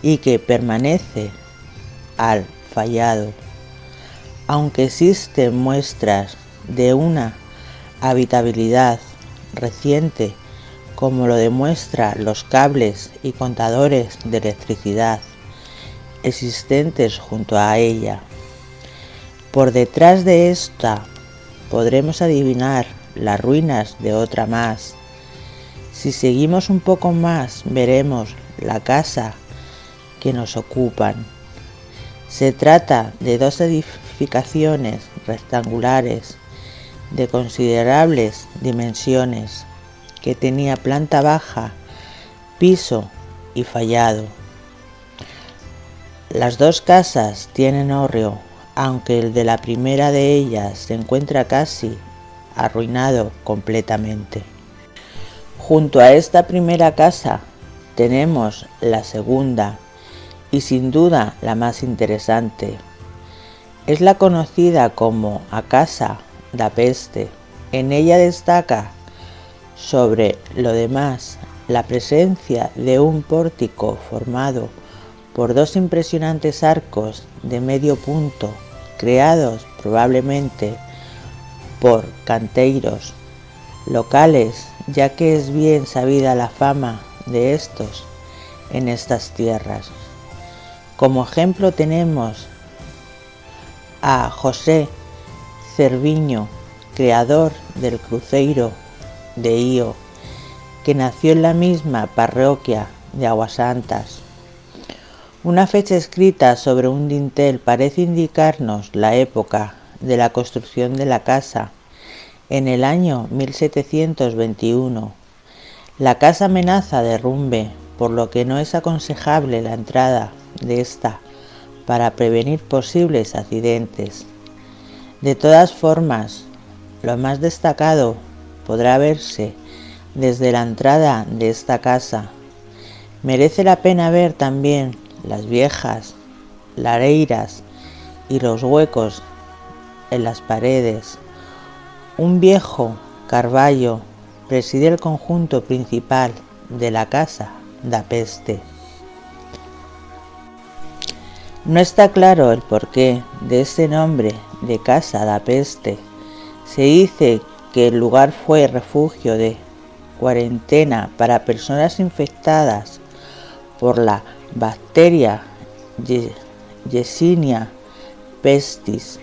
y que permanece al fallado, aunque existen muestras de una habitabilidad reciente como lo demuestran los cables y contadores de electricidad existentes junto a ella. Por detrás de esta podremos adivinar las ruinas de otra más. Si seguimos un poco más, veremos la casa que nos ocupan. Se trata de dos rectangulares de considerables dimensiones que tenía planta baja, piso y fallado. Las dos casas tienen hórreo, aunque el de la primera de ellas se encuentra casi arruinado completamente. Junto a esta primera casa tenemos la segunda y sin duda la más interesante. Es la conocida como a casa da peste. En ella destaca sobre lo demás la presencia de un pórtico formado por dos impresionantes arcos de medio punto creados probablemente por canteiros locales, ya que es bien sabida la fama de estos en estas tierras. Como ejemplo tenemos a José Cerviño, creador del cruceiro de Io, que nació en la misma parroquia de Aguasantas. Una fecha escrita sobre un dintel parece indicarnos la época de la construcción de la casa en el año 1721. La casa amenaza derrumbe, por lo que no es aconsejable la entrada de esta para prevenir posibles accidentes. De todas formas, lo más destacado podrá verse desde la entrada de esta casa. Merece la pena ver también las viejas lareiras y los huecos en las paredes, un viejo carballo preside el conjunto principal de la Casa da Peste. No está claro el porqué de este nombre de Casa da Peste. Se dice que el lugar fue refugio de cuarentena para personas infectadas por la bacteria Yersinia pestis,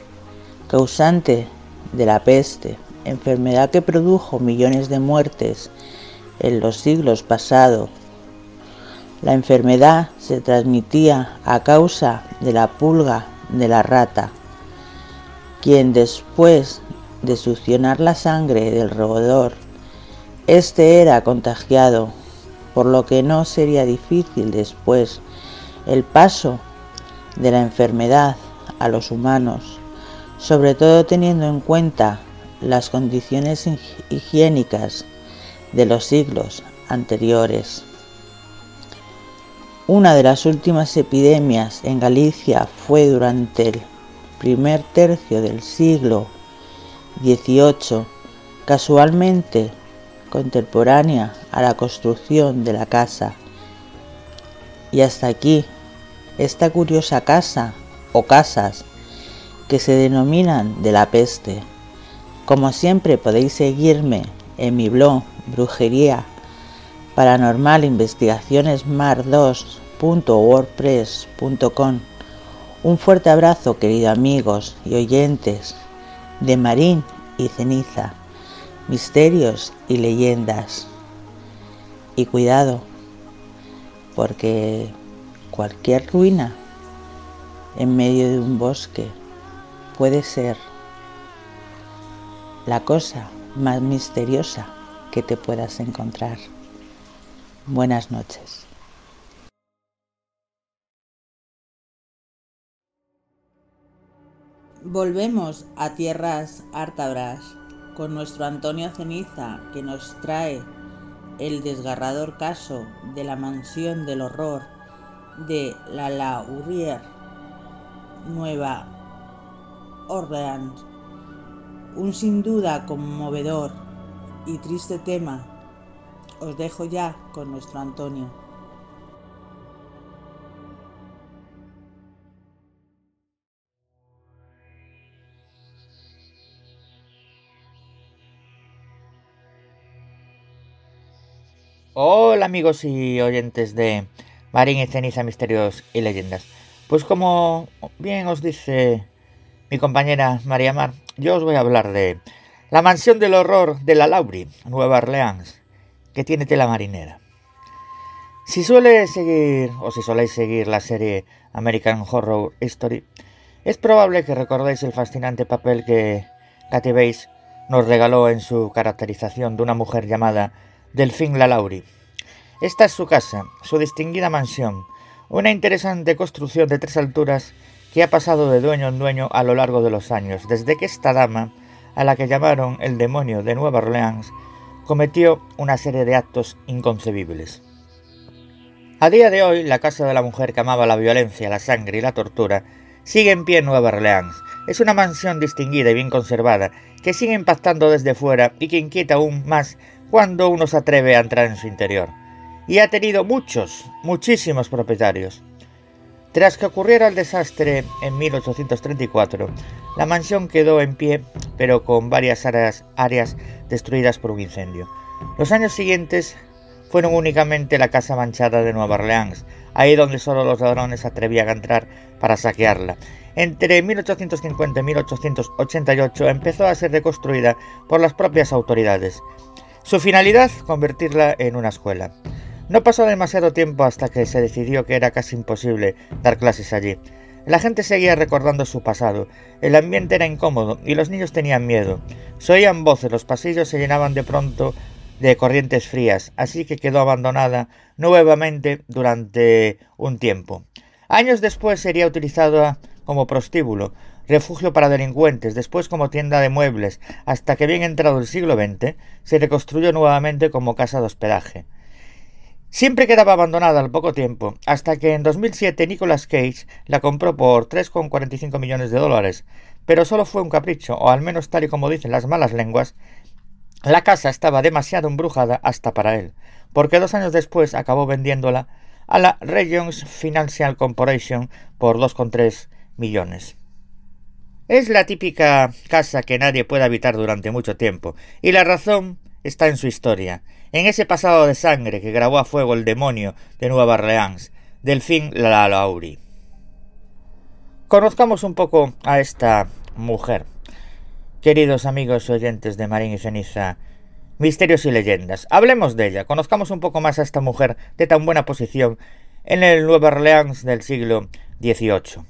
causante de la peste, enfermedad que produjo millones de muertes en los siglos pasados. La enfermedad se transmitía a causa de la pulga de la rata, quien después de succionar la sangre del roedor, este era contagiado, por lo que no sería difícil después el paso de la enfermedad a los humanos, sobre todo teniendo en cuenta las condiciones higiénicas de los siglos anteriores. Una de las últimas epidemias en Galicia fue durante el primer tercio del siglo XVIII, casualmente contemporánea a la construcción de la casa. Y hasta aquí, esta curiosa casa o casas que se denominan de la peste. Como siempre podéis seguirme en mi blog Brujería Paranormal Investigaciones Mar 2.wordpress.com. Un fuerte abrazo, queridos amigos y oyentes de Marín y Ceniza, misterios y leyendas. Y cuidado, porque cualquier ruina en medio de un bosque puede ser la cosa más misteriosa que te puedas encontrar. Buenas noches. Volvemos a tierras ártabras con nuestro Antonio Ceniza que nos trae el desgarrador caso de la mansión del horror de la Laurier Nueva Orleans. Un sin duda conmovedor y triste tema. Os dejo ya con nuestro Antonio. Hola amigos y oyentes de Marín y Ceniza Misterios y Leyendas. Pues como bien os dice mi compañera María Mar, yo os voy a hablar de la mansión del horror de la Lauri, Nueva Orleans, que tiene tela marinera. Si suele seguir, o si soléis seguir la serie American Horror Story, es probable que recordéis el fascinante papel que Kathy Bates nos regaló en su caracterización de una mujer llamada Delphine La Lauri. Esta es su casa, su distinguida mansión, una interesante construcción de tres alturas que ha pasado de dueño en dueño a lo largo de los años, desde que esta dama, a la que llamaron el demonio de Nueva Orleans, cometió una serie de actos inconcebibles. A día de hoy, la casa de la mujer que amaba la violencia, la sangre y la tortura sigue en pie en Nueva Orleans. Es una mansión distinguida y bien conservada, que sigue impactando desde fuera y que inquieta aún más cuando uno se atreve a entrar en su interior y ha tenido muchos, muchísimos propietarios. Tras que ocurriera el desastre en 1834, la mansión quedó en pie, pero con varias áreas, áreas destruidas por un incendio. Los años siguientes fueron únicamente la casa manchada de Nueva Orleans, ahí donde solo los ladrones atrevían a entrar para saquearla. Entre 1850 y 1888 empezó a ser reconstruida por las propias autoridades. Su finalidad, convertirla en una escuela. No pasó demasiado tiempo hasta que se decidió que era casi imposible dar clases allí. La gente seguía recordando su pasado, el ambiente era incómodo y los niños tenían miedo. Se oían voces, los pasillos se llenaban de pronto de corrientes frías, así que quedó abandonada nuevamente durante un tiempo. Años después sería utilizada como prostíbulo, refugio para delincuentes, después como tienda de muebles, hasta que bien entrado el siglo XX se reconstruyó nuevamente como casa de hospedaje. Siempre quedaba abandonada al poco tiempo, hasta que en 2007 Nicolas Cage la compró por 3,45 millones de dólares, pero solo fue un capricho, o al menos tal y como dicen las malas lenguas, La casa estaba demasiado embrujada hasta para él, porque dos años después acabó vendiéndola a la Regions Financial Corporation por 2,3 millones. Es la típica casa que nadie puede habitar durante mucho tiempo, y la razón está en su historia, en ese pasado de sangre que grabó a fuego el demonio de Nueva Orleans, Delfín La Lauri. Conozcamos un poco a esta mujer. Queridos amigos oyentes de Marín y Ceniza, misterios y leyendas, hablemos de ella, conozcamos un poco más a esta mujer de tan buena posición en el Nueva Orleans del siglo XVIII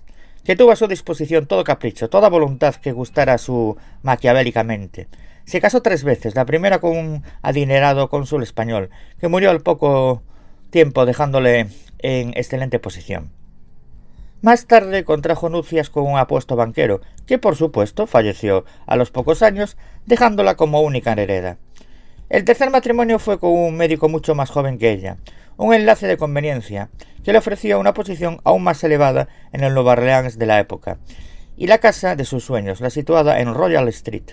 que tuvo a su disposición todo capricho, toda voluntad que gustara su maquiavélicamente. Se casó tres veces, la primera con un adinerado cónsul español, que murió al poco tiempo dejándole en excelente posición. Más tarde contrajo nupcias con un apuesto banquero, que por supuesto falleció a los pocos años, dejándola como única hereda. El tercer matrimonio fue con un médico mucho más joven que ella, un enlace de conveniencia, que le ofrecía una posición aún más elevada en el Nueva Orleans de la época, y la casa de sus sueños, la situada en Royal Street.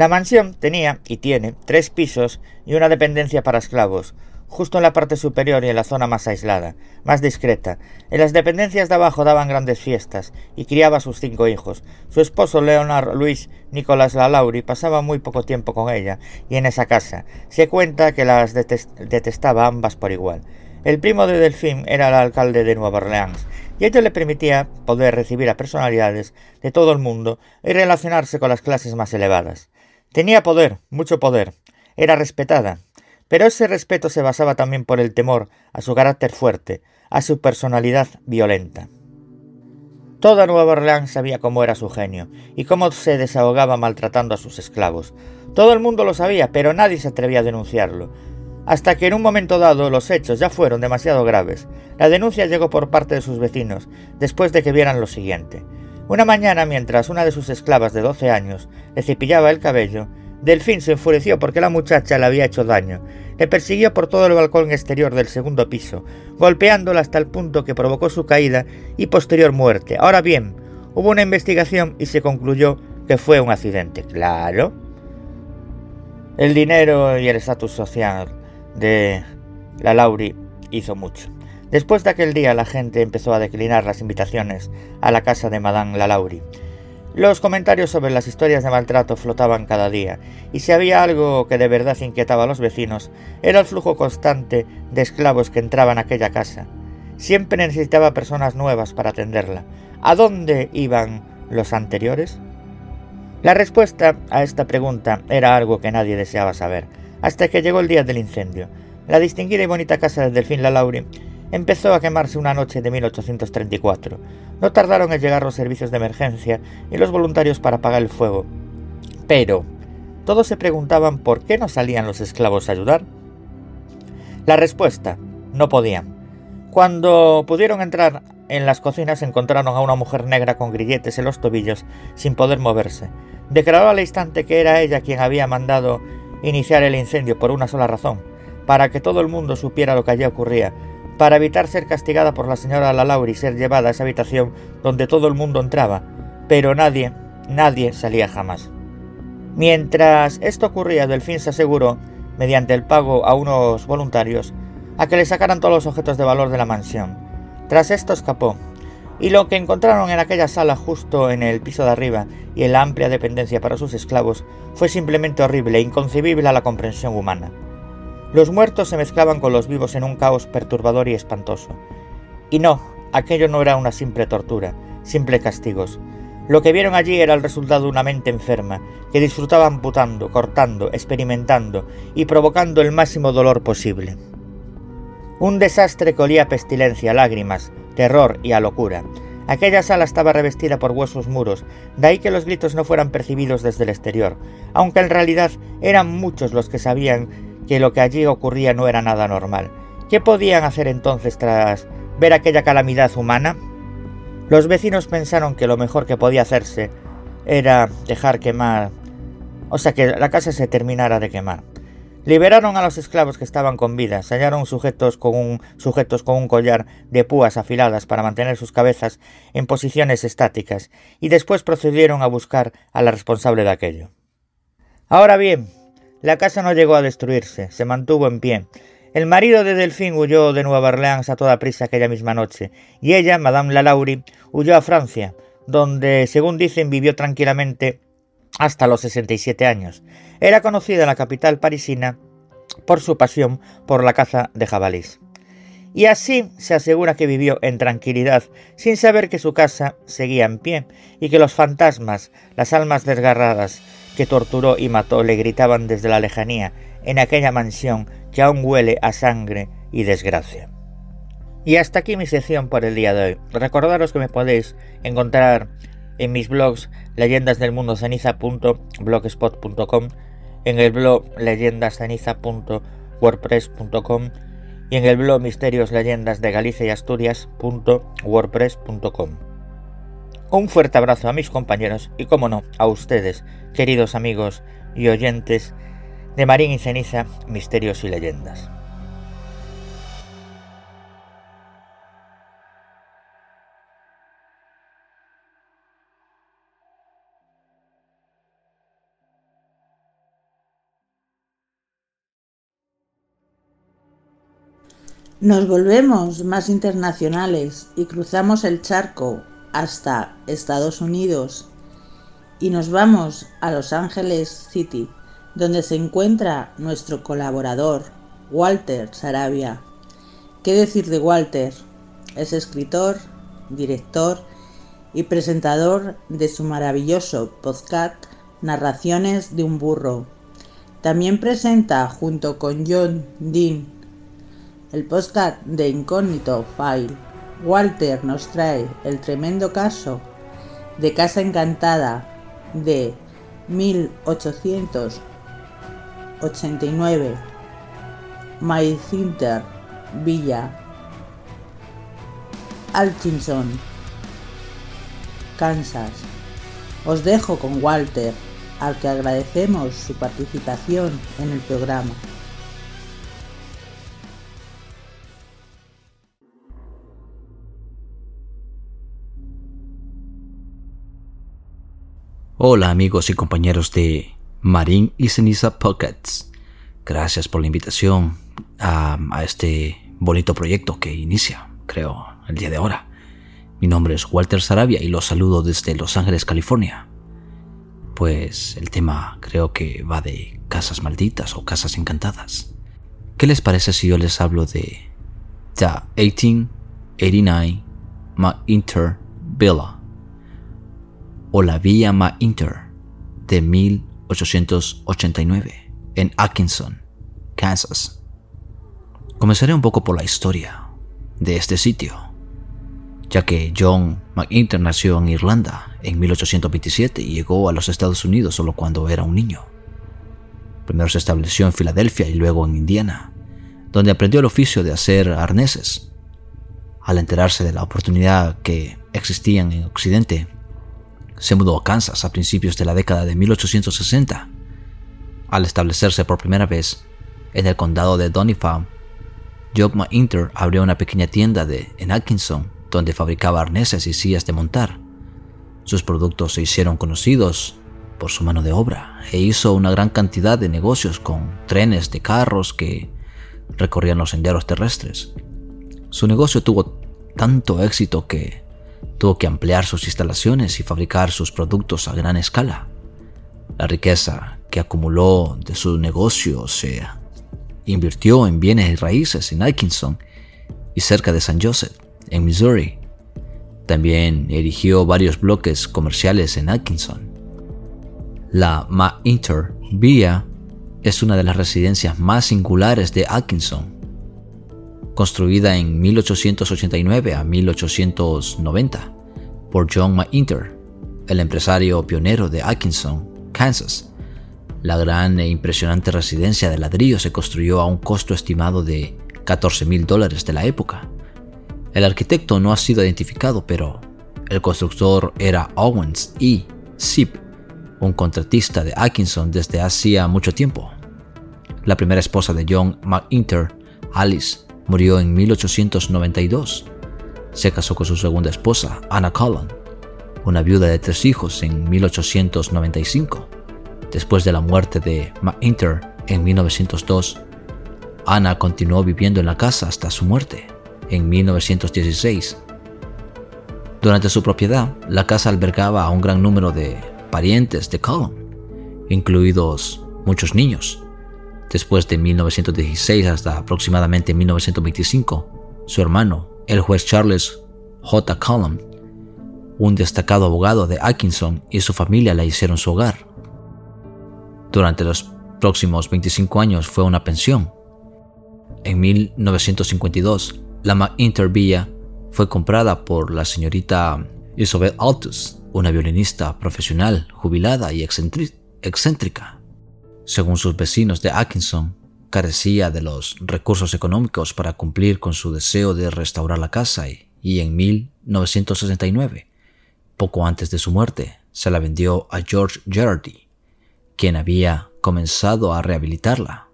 La mansión tenía y tiene tres pisos y una dependencia para esclavos, justo en la parte superior y en la zona más aislada, más discreta. En las dependencias de abajo daban grandes fiestas y criaba a sus cinco hijos. Su esposo Leonard Luis Nicolás Lalauri pasaba muy poco tiempo con ella y en esa casa. Se cuenta que las detestaba ambas por igual. El primo de Delfín era el alcalde de Nueva Orleans y ello le permitía poder recibir a personalidades de todo el mundo y relacionarse con las clases más elevadas. Tenía poder, mucho poder. Era respetada, pero ese respeto se basaba también por el temor a su carácter fuerte, a su personalidad violenta. Toda Nueva Orleans sabía cómo era su genio y cómo se desahogaba maltratando a sus esclavos. Todo el mundo lo sabía, pero nadie se atrevía a denunciarlo. Hasta que en un momento dado los hechos ya fueron demasiado graves. La denuncia llegó por parte de sus vecinos, después de que vieran lo siguiente. Una mañana, mientras una de sus esclavas de doce años le cepillaba el cabello, Delfín se enfureció porque la muchacha le había hecho daño. Le persiguió por todo el balcón exterior del segundo piso, golpeándola hasta el punto que provocó su caída y posterior muerte. Ahora bien, hubo una investigación y se concluyó que fue un accidente. Claro. El dinero y el estatus social de la Lauri hizo mucho. Después de aquel día la gente empezó a declinar las invitaciones a la casa de Madame la Lauri. Los comentarios sobre las historias de maltrato flotaban cada día, y si había algo que de verdad inquietaba a los vecinos, era el flujo constante de esclavos que entraban a aquella casa. Siempre necesitaba personas nuevas para atenderla. ¿A dónde iban los anteriores? La respuesta a esta pregunta era algo que nadie deseaba saber, hasta que llegó el día del incendio. La distinguida y bonita casa de Delfín Lalauri empezó a quemarse una noche de 1834. No tardaron en llegar los servicios de emergencia y los voluntarios para apagar el fuego. Pero, todos se preguntaban por qué no salían los esclavos a ayudar. La respuesta, no podían. Cuando pudieron entrar en las cocinas encontraron a una mujer negra con grilletes en los tobillos sin poder moverse. Declaró al instante que era ella quien había mandado iniciar el incendio por una sola razón, para que todo el mundo supiera lo que allí ocurría, para evitar ser castigada por la señora Lalauri y ser llevada a esa habitación donde todo el mundo entraba, pero nadie, nadie salía jamás. Mientras esto ocurría, Delfín se aseguró, mediante el pago a unos voluntarios, a que le sacaran todos los objetos de valor de la mansión. Tras esto escapó, y lo que encontraron en aquella sala justo en el piso de arriba y en la amplia dependencia para sus esclavos fue simplemente horrible e inconcebible a la comprensión humana. Los muertos se mezclaban con los vivos en un caos perturbador y espantoso. Y no, aquello no era una simple tortura, simple castigos. Lo que vieron allí era el resultado de una mente enferma, que disfrutaba amputando, cortando, experimentando y provocando el máximo dolor posible. Un desastre que olía a pestilencia, lágrimas, terror y a locura. Aquella sala estaba revestida por huesos muros, de ahí que los gritos no fueran percibidos desde el exterior, aunque en realidad eran muchos los que sabían que lo que allí ocurría no era nada normal. ¿Qué podían hacer entonces tras ver aquella calamidad humana? Los vecinos pensaron que lo mejor que podía hacerse era dejar quemar, o sea, que la casa se terminara de quemar. Liberaron a los esclavos que estaban con vida, se hallaron sujetos con, un, sujetos con un collar de púas afiladas para mantener sus cabezas en posiciones estáticas, y después procedieron a buscar a la responsable de aquello. Ahora bien, la casa no llegó a destruirse, se mantuvo en pie. El marido de Delfín huyó de Nueva Orleans a toda prisa aquella misma noche, y ella, Madame Lalaurie, huyó a Francia, donde, según dicen, vivió tranquilamente hasta los 67 años. Era conocida en la capital parisina por su pasión por la caza de jabalís. Y así se asegura que vivió en tranquilidad, sin saber que su casa seguía en pie y que los fantasmas, las almas desgarradas que torturó y mató, le gritaban desde la lejanía en aquella mansión que aún huele a sangre y desgracia. Y hasta aquí mi sección por el día de hoy. Recordaros que me podéis encontrar en mis blogs leyendasdelmundoceniza.blogspot.com, en el blog leyendasceniza.wordpress.com y en el blog misterios leyendas de Galicia y Asturias.wordpress.com. Un fuerte abrazo a mis compañeros y, como no, a ustedes, queridos amigos y oyentes de Marín y Ceniza, Misterios y Leyendas. Nos volvemos más internacionales y cruzamos el charco hasta Estados Unidos y nos vamos a Los Ángeles City, donde se encuentra nuestro colaborador, Walter Sarabia. ¿Qué decir de Walter? Es escritor, director y presentador de su maravilloso podcast Narraciones de un burro. También presenta junto con John Dean el podcast de Incógnito File. Walter nos trae el tremendo caso de Casa Encantada de 1889, My Center, Villa, Alchinson, Kansas. Os dejo con Walter, al que agradecemos su participación en el programa. Hola amigos y compañeros de Marín y Ceniza Pockets. Gracias por la invitación a, este bonito proyecto que inicia, creo, el día de ahora. Mi nombre es Walter Sarabia y los saludo desde Los Ángeles, California. Pues el tema creo que va de casas malditas o casas encantadas. ¿Qué les parece si yo les hablo de The 1889 Inter Villa? O la Vía Ma Inter de 1889 en Atkinson, Kansas. Comenzaré un poco por la historia de este sitio, ya que John McInter nació en Irlanda en 1827 y llegó a los Estados Unidos solo cuando era un niño. Primero se estableció en Filadelfia y luego en Indiana, donde aprendió el oficio de hacer arneses. Al enterarse de la oportunidad que existían en Occidente, se mudó a Kansas a principios de la década de 1860. Al establecerse por primera vez en el condado de Doniphan, Jock Inter abrió una pequeña tienda de, en Atkinson donde fabricaba arneses y sillas de montar. Sus productos se hicieron conocidos por su mano de obra e hizo una gran cantidad de negocios con trenes de carros que recorrían los senderos terrestres. Su negocio tuvo tanto éxito que Tuvo que ampliar sus instalaciones y fabricar sus productos a gran escala. La riqueza que acumuló de su negocio se invirtió en bienes y raíces en Atkinson y cerca de San Joseph, en Missouri. También erigió varios bloques comerciales en Atkinson. La Ma Inter Via es una de las residencias más singulares de Atkinson construida en 1889 a 1890 por John McInter, el empresario pionero de Atkinson, Kansas. La gran e impresionante residencia de ladrillo se construyó a un costo estimado de 14 mil dólares de la época. El arquitecto no ha sido identificado, pero el constructor era Owens E. Zip, un contratista de Atkinson desde hacía mucho tiempo. La primera esposa de John McInter, Alice, Murió en 1892. Se casó con su segunda esposa, Anna Cullen, una viuda de tres hijos en 1895. Después de la muerte de McIntyre en 1902, Anna continuó viviendo en la casa hasta su muerte en 1916. Durante su propiedad, la casa albergaba a un gran número de parientes de Cullum, incluidos muchos niños. Después de 1916 hasta aproximadamente 1925, su hermano, el juez Charles J. Cullum, un destacado abogado de Atkinson y su familia la hicieron su hogar. Durante los próximos 25 años fue una pensión. En 1952, la McIntyre Villa fue comprada por la señorita Isabel Altus, una violinista profesional, jubilada y excéntrica. Según sus vecinos de Atkinson, carecía de los recursos económicos para cumplir con su deseo de restaurar la casa y, en 1969, poco antes de su muerte, se la vendió a George Gerardy, quien había comenzado a rehabilitarla.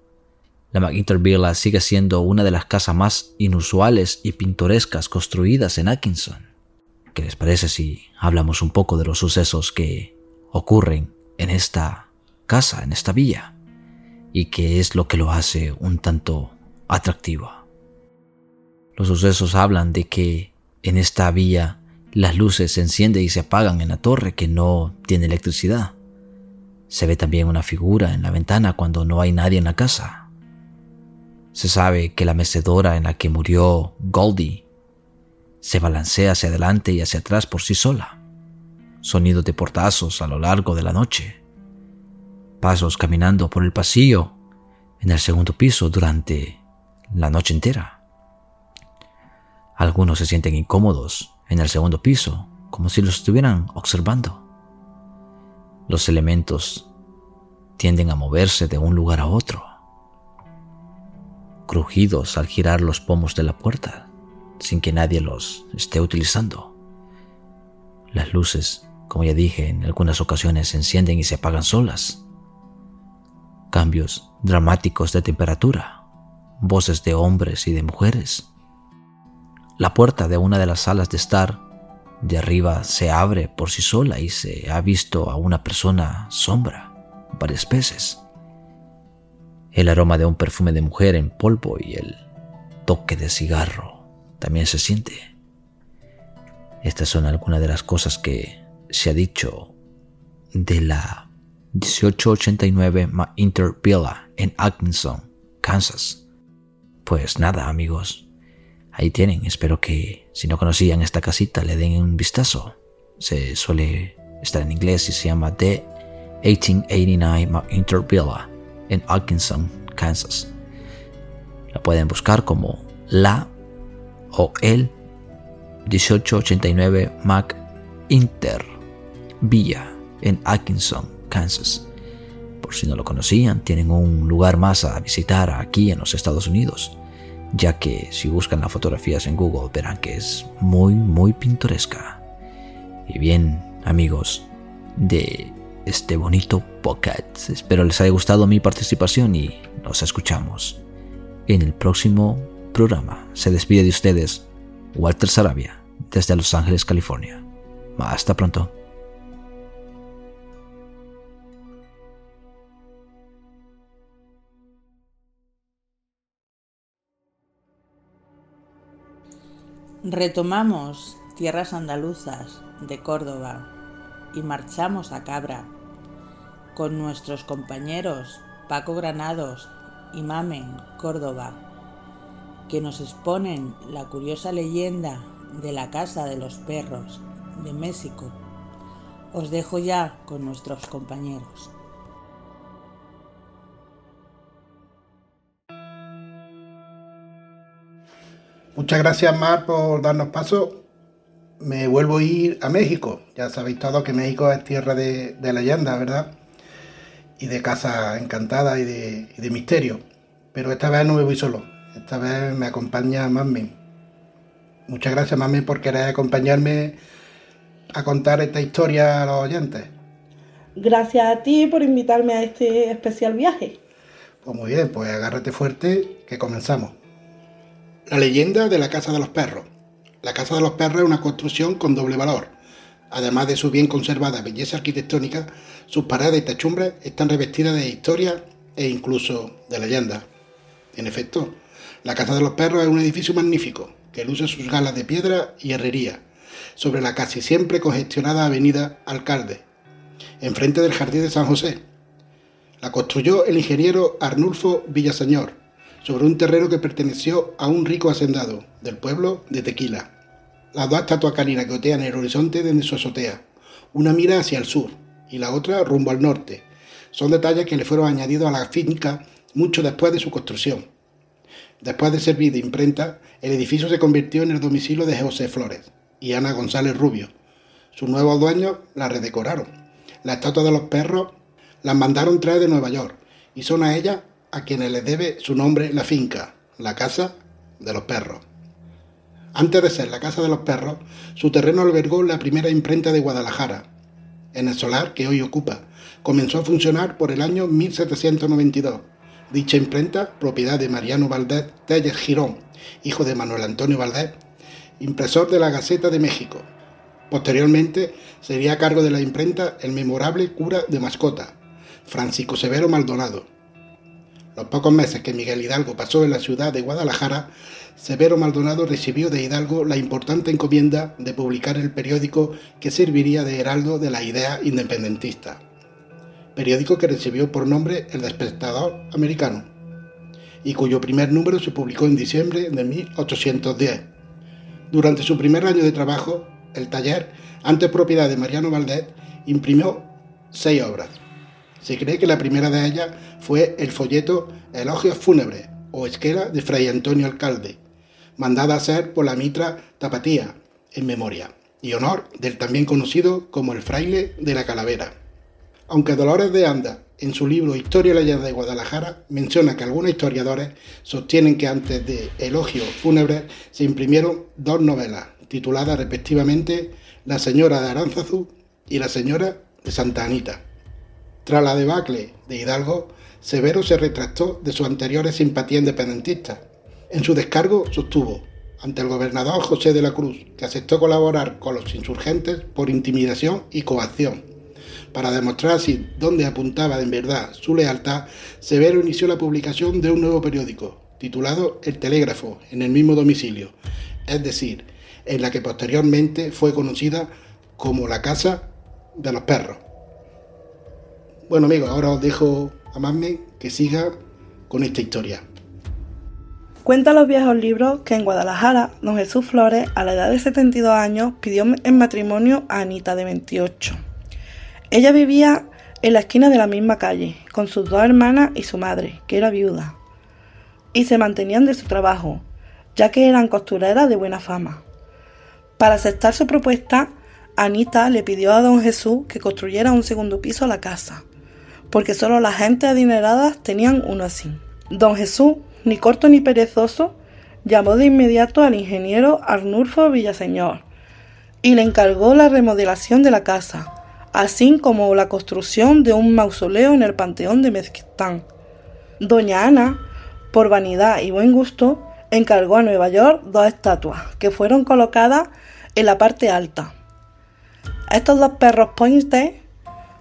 La McIntyre Villa sigue siendo una de las casas más inusuales y pintorescas construidas en Atkinson. ¿Qué les parece si hablamos un poco de los sucesos que ocurren en esta casa, en esta villa? Y qué es lo que lo hace un tanto atractivo. Los sucesos hablan de que en esta villa las luces se encienden y se apagan en la torre que no tiene electricidad. Se ve también una figura en la ventana cuando no hay nadie en la casa. Se sabe que la mecedora en la que murió Goldie se balancea hacia adelante y hacia atrás por sí sola. Sonidos de portazos a lo largo de la noche. Pasos caminando por el pasillo en el segundo piso durante la noche entera. Algunos se sienten incómodos en el segundo piso, como si los estuvieran observando. Los elementos tienden a moverse de un lugar a otro crujidos al girar los pomos de la puerta, sin que nadie los esté utilizando. Las luces, como ya dije, en algunas ocasiones se encienden y se apagan solas. Cambios dramáticos de temperatura, voces de hombres y de mujeres. La puerta de una de las salas de estar de arriba se abre por sí sola y se ha visto a una persona sombra varias veces el aroma de un perfume de mujer en polvo y el toque de cigarro también se siente. Estas son algunas de las cosas que se ha dicho de la 1889 Villa en Atkinson, Kansas. Pues nada, amigos, ahí tienen. Espero que si no conocían esta casita le den un vistazo. Se suele estar en inglés y se llama The 1889 Villa en Atkinson, Kansas. La pueden buscar como la o el 1889 Mac Inter Villa en Atkinson, Kansas. Por si no lo conocían, tienen un lugar más a visitar aquí en los Estados Unidos, ya que si buscan las fotografías en Google verán que es muy, muy pintoresca. Y bien, amigos, de este bonito podcast. Espero les haya gustado mi participación y nos escuchamos en el próximo programa. Se despide de ustedes Walter Sarabia desde Los Ángeles, California. Hasta pronto. Retomamos tierras andaluzas de Córdoba y marchamos a Cabra con nuestros compañeros Paco Granados y Mamen Córdoba, que nos exponen la curiosa leyenda de la Casa de los Perros de México. Os dejo ya con nuestros compañeros. Muchas gracias, Mar, por darnos paso me vuelvo a ir a México. Ya sabéis todos que México es tierra de, leyenda, ¿verdad? Y de casa encantada y de, misterio. Pero esta vez no me voy solo. Esta vez me acompaña Mami. Muchas gracias, Mami, por querer acompañarme a contar esta historia a los oyentes. Gracias a ti por invitarme a este especial viaje. Pues muy bien, pues agárrate fuerte que comenzamos. La leyenda de la Casa de los Perros. La Casa de los Perros es una construcción con doble valor. Además de su bien conservada belleza arquitectónica, sus paredes y techumbres están revestidas de historia e incluso de leyenda. En efecto, la Casa de los Perros es un edificio magnífico que luce sus galas de piedra y herrería sobre la casi siempre congestionada avenida Alcalde, enfrente del Jardín de San José. La construyó el ingeniero Arnulfo Villaseñor sobre un terreno que perteneció a un rico hacendado del pueblo de Tequila. Las dos estatuas caninas que otean el horizonte desde su azotea, una mira hacia el sur y la otra rumbo al norte. Son detalles que le fueron añadidos a la finca mucho después de su construcción. Después de servir de imprenta, el edificio se convirtió en el domicilio de José Flores y Ana González Rubio. Sus nuevos dueños la redecoraron. La estatua de los perros las mandaron traer de Nueva York y son a ella a quienes les debe su nombre la finca, la Casa de los Perros. Antes de ser la Casa de los Perros, su terreno albergó la primera imprenta de Guadalajara, en el solar que hoy ocupa. Comenzó a funcionar por el año 1792. Dicha imprenta, propiedad de Mariano Valdés Telles Girón, hijo de Manuel Antonio Valdés, impresor de la Gaceta de México. Posteriormente sería a cargo de la imprenta el memorable cura de mascota, Francisco Severo Maldonado. Los pocos meses que Miguel Hidalgo pasó en la ciudad de Guadalajara Severo Maldonado recibió de Hidalgo la importante encomienda de publicar el periódico que serviría de heraldo de la idea independentista, periódico que recibió por nombre El Despertador Americano, y cuyo primer número se publicó en diciembre de 1810. Durante su primer año de trabajo, el taller, antes propiedad de Mariano Valdés, imprimió seis obras. Se cree que la primera de ellas fue el folleto Elogios Fúnebres o Esquela de Fray Antonio Alcalde, mandada a hacer por la mitra Tapatía, en memoria y honor del también conocido como el fraile de la calavera. Aunque Dolores de Anda, en su libro Historia y leyenda de Guadalajara, menciona que algunos historiadores sostienen que antes de Elogio Fúnebre se imprimieron dos novelas, tituladas respectivamente La señora de Aranzazú y La señora de Santa Anita. Tras la debacle de Hidalgo, Severo se retractó de sus anteriores simpatías independentistas en su descargo sostuvo ante el gobernador José de la Cruz que aceptó colaborar con los insurgentes por intimidación y coacción. Para demostrar así dónde apuntaba en verdad su lealtad, Severo inició la publicación de un nuevo periódico, titulado El Telégrafo, en el mismo domicilio, es decir, en la que posteriormente fue conocida como la Casa de los Perros. Bueno amigos, ahora os dejo a Magme que siga con esta historia. Cuenta los viejos libros que en Guadalajara, don Jesús Flores, a la edad de 72 años, pidió en matrimonio a Anita de 28. Ella vivía en la esquina de la misma calle, con sus dos hermanas y su madre, que era viuda, y se mantenían de su trabajo, ya que eran costureras de buena fama. Para aceptar su propuesta, Anita le pidió a don Jesús que construyera un segundo piso a la casa, porque solo las gente adineradas tenían uno así. Don Jesús ni corto ni perezoso, llamó de inmediato al ingeniero Arnulfo Villaseñor y le encargó la remodelación de la casa, así como la construcción de un mausoleo en el Panteón de Mezquitán. Doña Ana, por vanidad y buen gusto, encargó a Nueva York dos estatuas que fueron colocadas en la parte alta. Estos dos perros pointes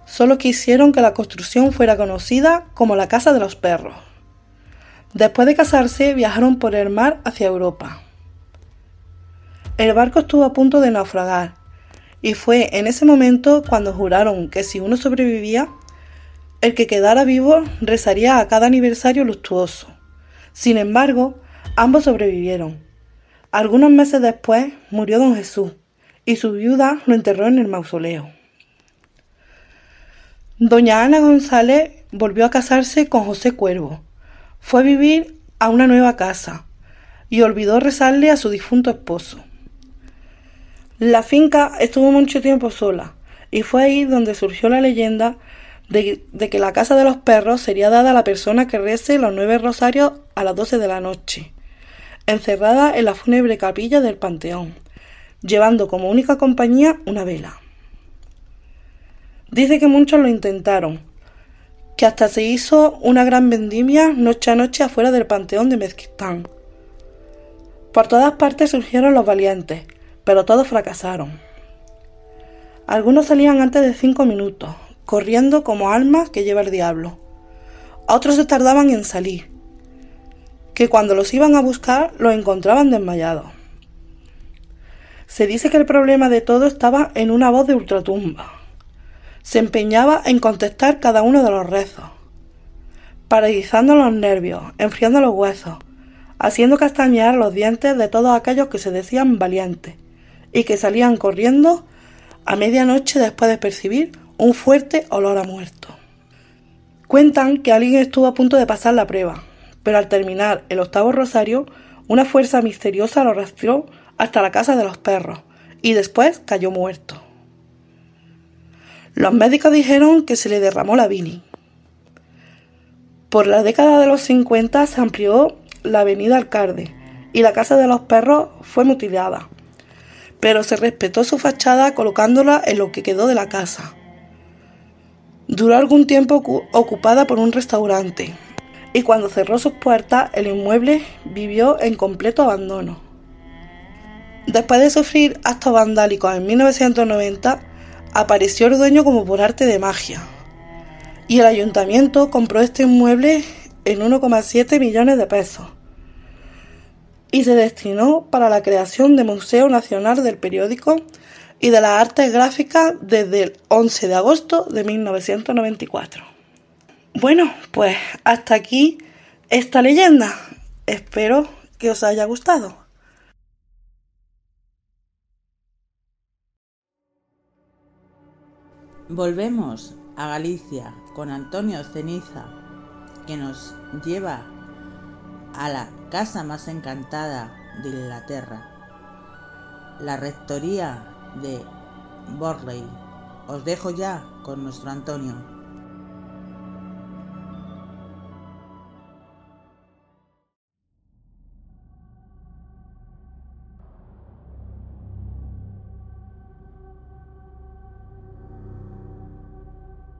solo quisieron que la construcción fuera conocida como la Casa de los Perros. Después de casarse, viajaron por el mar hacia Europa. El barco estuvo a punto de naufragar, y fue en ese momento cuando juraron que si uno sobrevivía, el que quedara vivo rezaría a cada aniversario luctuoso. Sin embargo, ambos sobrevivieron. Algunos meses después murió don Jesús, y su viuda lo enterró en el mausoleo. Doña Ana González volvió a casarse con José Cuervo, fue a vivir a una nueva casa y olvidó rezarle a su difunto esposo. La finca estuvo mucho tiempo sola y fue ahí donde surgió la leyenda de, que la casa de los perros sería dada a la persona que rece los nueve rosarios a las doce de la noche, encerrada en la fúnebre capilla del Panteón, llevando como única compañía una vela. Dice que muchos lo intentaron, que hasta se hizo una gran vendimia noche a noche afuera del panteón de Mezquitán. Por todas partes surgieron los valientes, pero todos fracasaron. Algunos salían antes de cinco minutos, corriendo como almas que lleva el diablo. Otros se tardaban en salir, que cuando los iban a buscar los encontraban desmayados. Se dice que el problema de todo estaba en una voz de ultratumba. Se empeñaba en contestar cada uno de los rezos, paralizando los nervios, enfriando los huesos, haciendo castañear los dientes de todos aquellos que se decían valientes y que salían corriendo a medianoche después de percibir un fuerte olor a muerto. Cuentan que alguien estuvo a punto de pasar la prueba, pero al terminar el octavo rosario, una fuerza misteriosa lo rastreó hasta la casa de los perros y después cayó muerto. Los médicos dijeron que se le derramó la bilis. Por la década de los 50 se amplió la avenida Alcalde y la casa de los perros fue mutilada, pero se respetó su fachada colocándola en lo que quedó de la casa. Duró algún tiempo ocupada por un restaurante, y cuando cerró sus puertas el inmueble vivió en completo abandono. Después de sufrir actos vandálicos en 1990, apareció el dueño como por arte de magia, y el ayuntamiento compró este inmueble en 1,7 millones de pesos y se destinó para la creación de Museo Nacional del Periódico y de las Artes Gráficas desde el 11 de agosto de 1994. Bueno, pues hasta aquí esta leyenda. Espero que os haya gustado. Volvemos a Galicia con Antonio Ceniza, que nos lleva a la casa más encantada de Inglaterra, la rectoría de Borley. Os dejo ya con nuestro Antonio.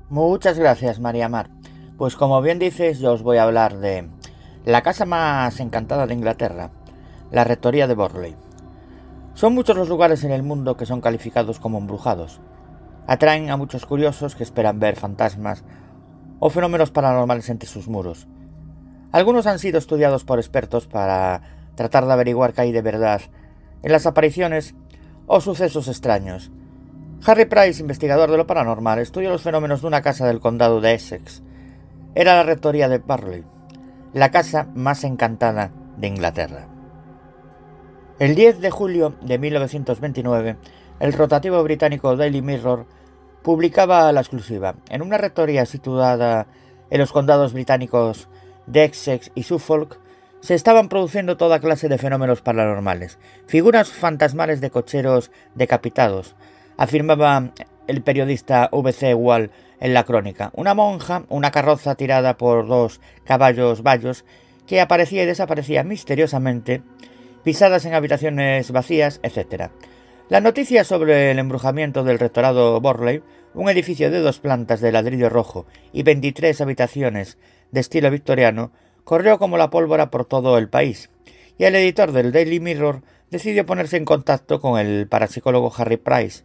Muchas gracias, María Mar. Pues como bien dices, yo os voy a hablar de la casa más encantada de Inglaterra, la Rectoría de Borley. Son muchos los lugares en el mundo que son calificados como embrujados. Atraen a muchos curiosos que esperan ver fantasmas o fenómenos paranormales entre sus muros. Algunos han sido estudiados por expertos para tratar de averiguar qué hay de verdad en las apariciones o sucesos extraños Harry Price, investigador de lo paranormal, estudió los fenómenos de una casa del condado de Essex. Era la rectoría de Barley, la casa más encantada de Inglaterra. El 10 de julio de 1929, el rotativo británico Daily Mirror publicaba la exclusiva. En una rectoría situada en los condados británicos de Essex y Suffolk, se estaban produciendo toda clase de fenómenos paranormales, figuras fantasmales de cocheros decapitados, afirmaba el periodista VC Wall en la crónica. Una monja, una carroza tirada por dos caballos vallos, que aparecía y desaparecía misteriosamente, pisadas en habitaciones vacías, etc. La noticia sobre el embrujamiento del rectorado Borley, un edificio de dos plantas de ladrillo rojo y 23 habitaciones de estilo victoriano, corrió como la pólvora por todo el país, y el editor del Daily Mirror decidió ponerse en contacto con el parapsicólogo Harry Price,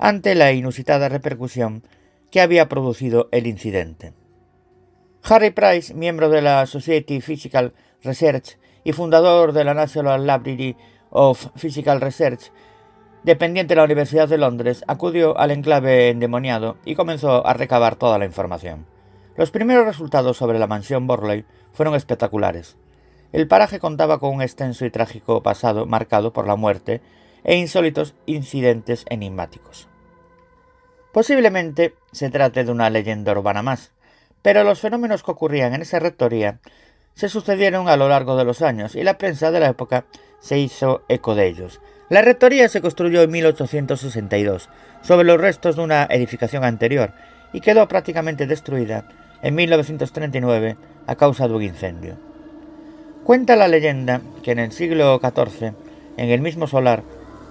ante la inusitada repercusión que había producido el incidente. Harry Price, miembro de la Society Physical Research y fundador de la National Library of Physical Research, dependiente de la Universidad de Londres, acudió al enclave endemoniado y comenzó a recabar toda la información. Los primeros resultados sobre la mansión Borley fueron espectaculares. El paraje contaba con un extenso y trágico pasado marcado por la muerte e insólitos incidentes enigmáticos. Posiblemente se trate de una leyenda urbana más, pero los fenómenos que ocurrían en esa rectoría se sucedieron a lo largo de los años y la prensa de la época se hizo eco de ellos. La rectoría se construyó en 1862 sobre los restos de una edificación anterior y quedó prácticamente destruida en 1939 a causa de un incendio. Cuenta la leyenda que en el siglo XIV, en el mismo solar,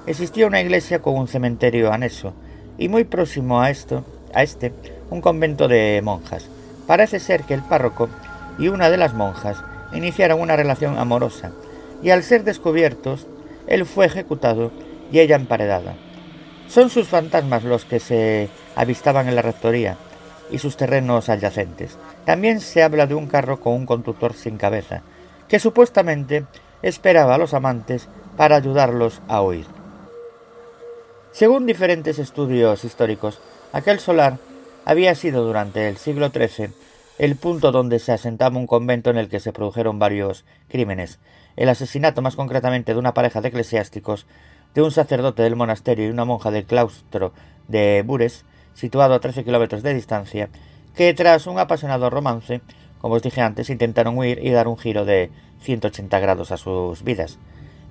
existía una iglesia con un cementerio anexo y muy próximo a esto, a este, un convento de monjas. Parece ser que el párroco y una de las monjas iniciaron una relación amorosa, y al ser descubiertos, él fue ejecutado y ella emparedada. Son sus fantasmas los que se avistaban en la rectoría y sus terrenos adyacentes. También se habla de un carro con un conductor sin cabeza, que supuestamente esperaba a los amantes para ayudarlos a huir. Según diferentes estudios históricos, aquel solar había sido durante el siglo XIII el punto donde se asentaba un convento en el que se produjeron varios crímenes, el asesinato más concretamente de una pareja de eclesiásticos, de un sacerdote del monasterio y una monja del claustro de Bures, situado a 13 kilómetros de distancia, que tras un apasionado romance, como os dije antes, intentaron huir y dar un giro de 180 grados a sus vidas.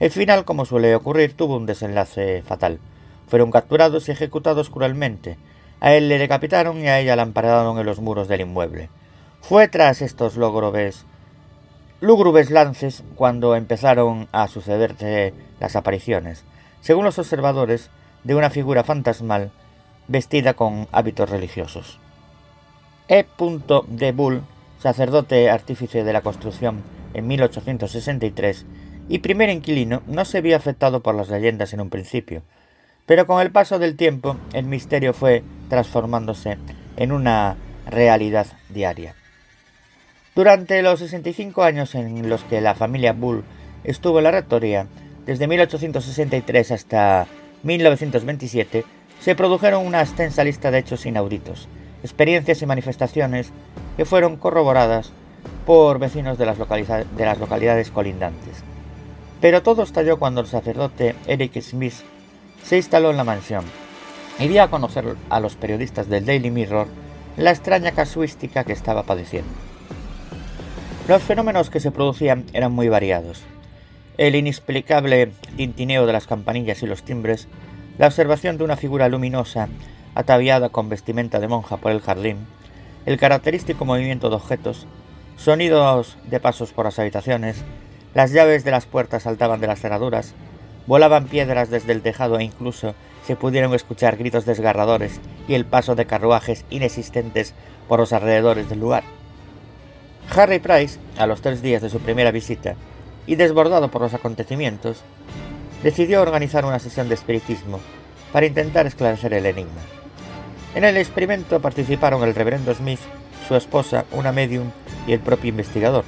El final, como suele ocurrir, tuvo un desenlace fatal. Fueron capturados y ejecutados cruelmente. A él le decapitaron y a ella la ampararon en los muros del inmueble. Fue tras estos lógrobes, lúgubres lances cuando empezaron a sucederse las apariciones, según los observadores, de una figura fantasmal vestida con hábitos religiosos. E. de Bull, sacerdote artífice de la construcción en 1863 y primer inquilino, no se vio afectado por las leyendas en un principio, pero con el paso del tiempo el misterio fue transformándose en una realidad diaria. Durante los 65 años en los que la familia Bull estuvo en la rectoría, desde 1863 hasta 1927, se produjeron una extensa lista de hechos inauditos, experiencias y manifestaciones que fueron corroboradas por vecinos de las, de las localidades colindantes. Pero todo estalló cuando el sacerdote Eric Smith se instaló en la mansión y dio a conocer a los periodistas del Daily Mirror la extraña casuística que estaba padeciendo. Los fenómenos que se producían eran muy variados. El inexplicable tintineo de las campanillas y los timbres, la observación de una figura luminosa ataviada con vestimenta de monja por el jardín, el característico movimiento de objetos, sonidos de pasos por las habitaciones, las llaves de las puertas saltaban de las cerraduras, volaban piedras desde el tejado e incluso se pudieron escuchar gritos desgarradores y el paso de carruajes inexistentes por los alrededores del lugar. Harry Price, a los tres días de su primera visita, y desbordado por los acontecimientos, decidió organizar una sesión de espiritismo para intentar esclarecer el enigma. En el experimento participaron el reverendo Smith, su esposa, una medium y el propio investigador.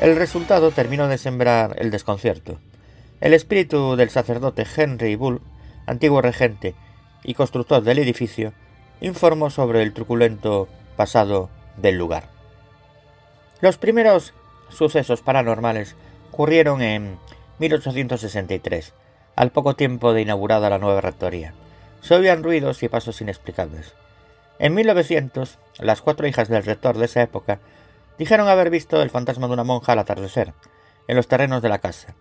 El resultado terminó de sembrar el desconcierto. El espíritu del sacerdote Henry Bull, antiguo regente y constructor del edificio, informó sobre el truculento pasado del lugar. Los primeros sucesos paranormales ocurrieron en 1863, al poco tiempo de inaugurada la nueva rectoría. Se oían ruidos y pasos inexplicables. En 1900, las cuatro hijas del rector de esa época dijeron haber visto el fantasma de una monja al atardecer, en los terrenos de la casa.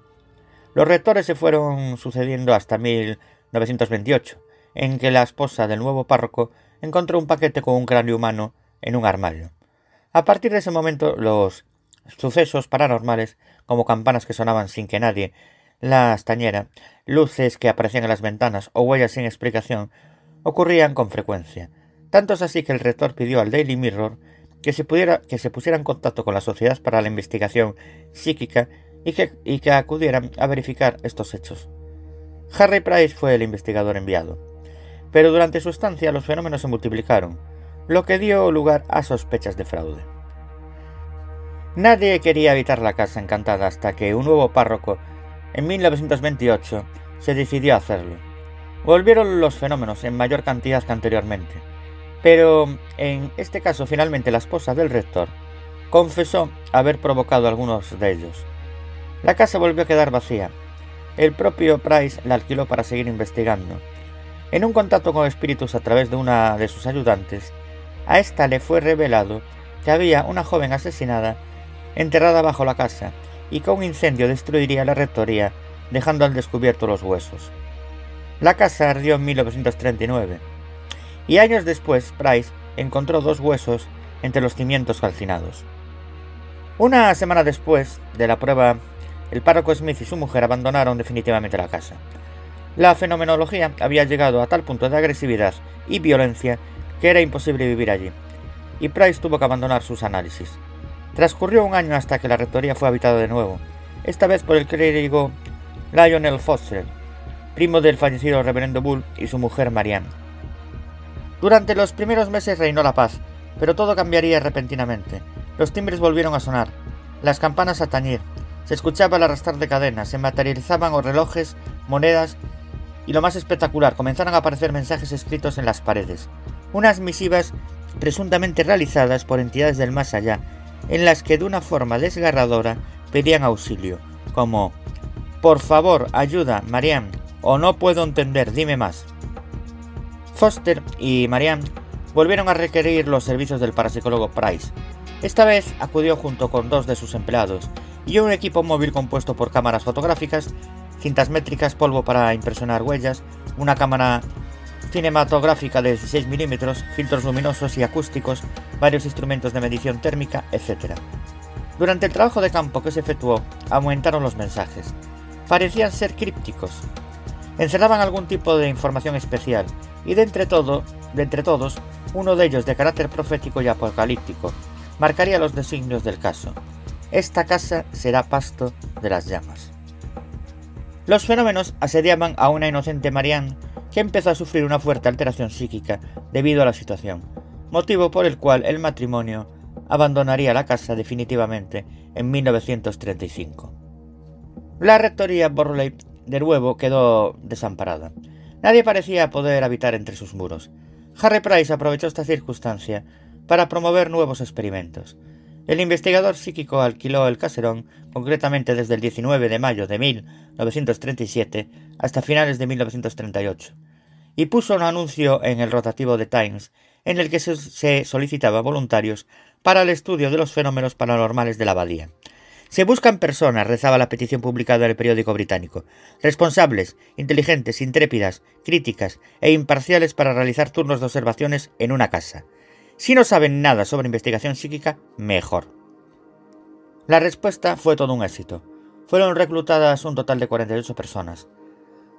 Los rectores se fueron sucediendo hasta 1928, en que la esposa del nuevo párroco encontró un paquete con un cráneo humano en un armario. A partir de ese momento, los sucesos paranormales, como campanas que sonaban sin que nadie las tañera, luces que aparecían en las ventanas o huellas sin explicación, ocurrían con frecuencia. Tanto es así que el rector pidió al Daily Mirror que se, pudiera, que se pusiera en contacto con la Sociedad para la Investigación Psíquica y que, acudieran a verificar estos hechos. Harry Price fue el investigador enviado. Pero durante su estancia los fenómenos se multiplicaron, lo que dio lugar a sospechas de fraude. Nadie quería habitar la casa encantada hasta que un nuevo párroco, en 1928, se decidió a hacerlo. Volvieron los fenómenos en mayor cantidad que anteriormente, pero en este caso finalmente la esposa del rector confesó haber provocado algunos de ellos. La casa volvió a quedar vacía. El propio Price la alquiló para seguir investigando. En un contacto con espíritus a través de una de sus ayudantes, a esta le fue revelado que había una joven asesinada enterrada bajo la casa y que un incendio destruiría la rectoría dejando al descubierto los huesos. La casa ardió en 1939 y años después Price encontró dos huesos entre los cimientos calcinados. Una semana después de la prueba, el párroco Smith y su mujer abandonaron definitivamente la casa. La fenomenología había llegado a tal punto de agresividad y violencia que era imposible vivir allí, y Price tuvo que abandonar sus análisis. Transcurrió un año hasta que la rectoría fue habitada de nuevo, esta vez por el clérigo Lionel Foster, primo del fallecido reverendo Bull y su mujer Marianne. Durante los primeros meses reinó la paz, pero todo cambiaría repentinamente. Los timbres volvieron a sonar, las campanas a tañir, se escuchaba el arrastrar de cadenas, se materializaban relojes, monedas y lo más espectacular, comenzaron a aparecer mensajes escritos en las paredes. Unas misivas presuntamente realizadas por entidades del más allá, en las que de una forma desgarradora pedían auxilio, como Por favor, ayuda, Marianne, o no puedo entender, dime más. Foster y Marianne volvieron a requerir los servicios del parapsicólogo Price. Esta vez acudió junto con dos de sus empleados y un equipo móvil compuesto por cámaras fotográficas, cintas métricas, polvo para impresionar huellas, una cámara cinematográfica de 16 milímetros, filtros luminosos y acústicos, varios instrumentos de medición térmica, etc. Durante el trabajo de campo que se efectuó, aumentaron los mensajes. Parecían ser crípticos. Encerraban algún tipo de información especial, y de entre, todo, de entre todos, uno de ellos de carácter profético y apocalíptico, marcaría los designios del caso. Esta casa será pasto de las llamas. Los fenómenos asediaban a una inocente Marianne que empezó a sufrir una fuerte alteración psíquica debido a la situación, motivo por el cual el matrimonio abandonaría la casa definitivamente en 1935. La rectoría Borley de nuevo quedó desamparada. Nadie parecía poder habitar entre sus muros. Harry Price aprovechó esta circunstancia para promover nuevos experimentos. El investigador psíquico alquiló el caserón, concretamente desde el 19 de mayo de 1937 hasta finales de 1938, y puso un anuncio en el rotativo de Times en el que se solicitaba voluntarios para el estudio de los fenómenos paranormales de la abadía. Se buscan personas, rezaba la petición publicada en el periódico británico, responsables, inteligentes, intrépidas, críticas e imparciales para realizar turnos de observaciones en una casa. Si no saben nada sobre investigación psíquica, mejor. La respuesta fue todo un éxito. Fueron reclutadas un total de 48 personas.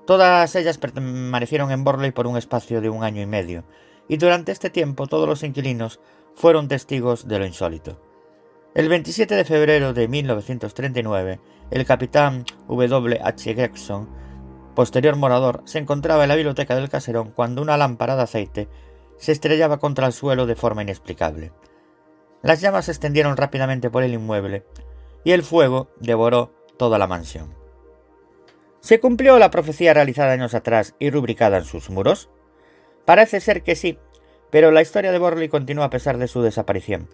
Todas ellas permanecieron en Borley por un espacio de un año y medio, y durante este tiempo todos los inquilinos fueron testigos de lo insólito. El 27 de febrero de 1939, el capitán W. H. Gregson, posterior morador, se encontraba en la biblioteca del caserón cuando una lámpara de aceite se estrellaba contra el suelo de forma inexplicable. Las llamas se extendieron rápidamente por el inmueble y el fuego devoró toda la mansión. ¿Se cumplió la profecía realizada años atrás y rubricada en sus muros? Parece ser que sí, pero la historia de Borley continúa a pesar de su desaparición.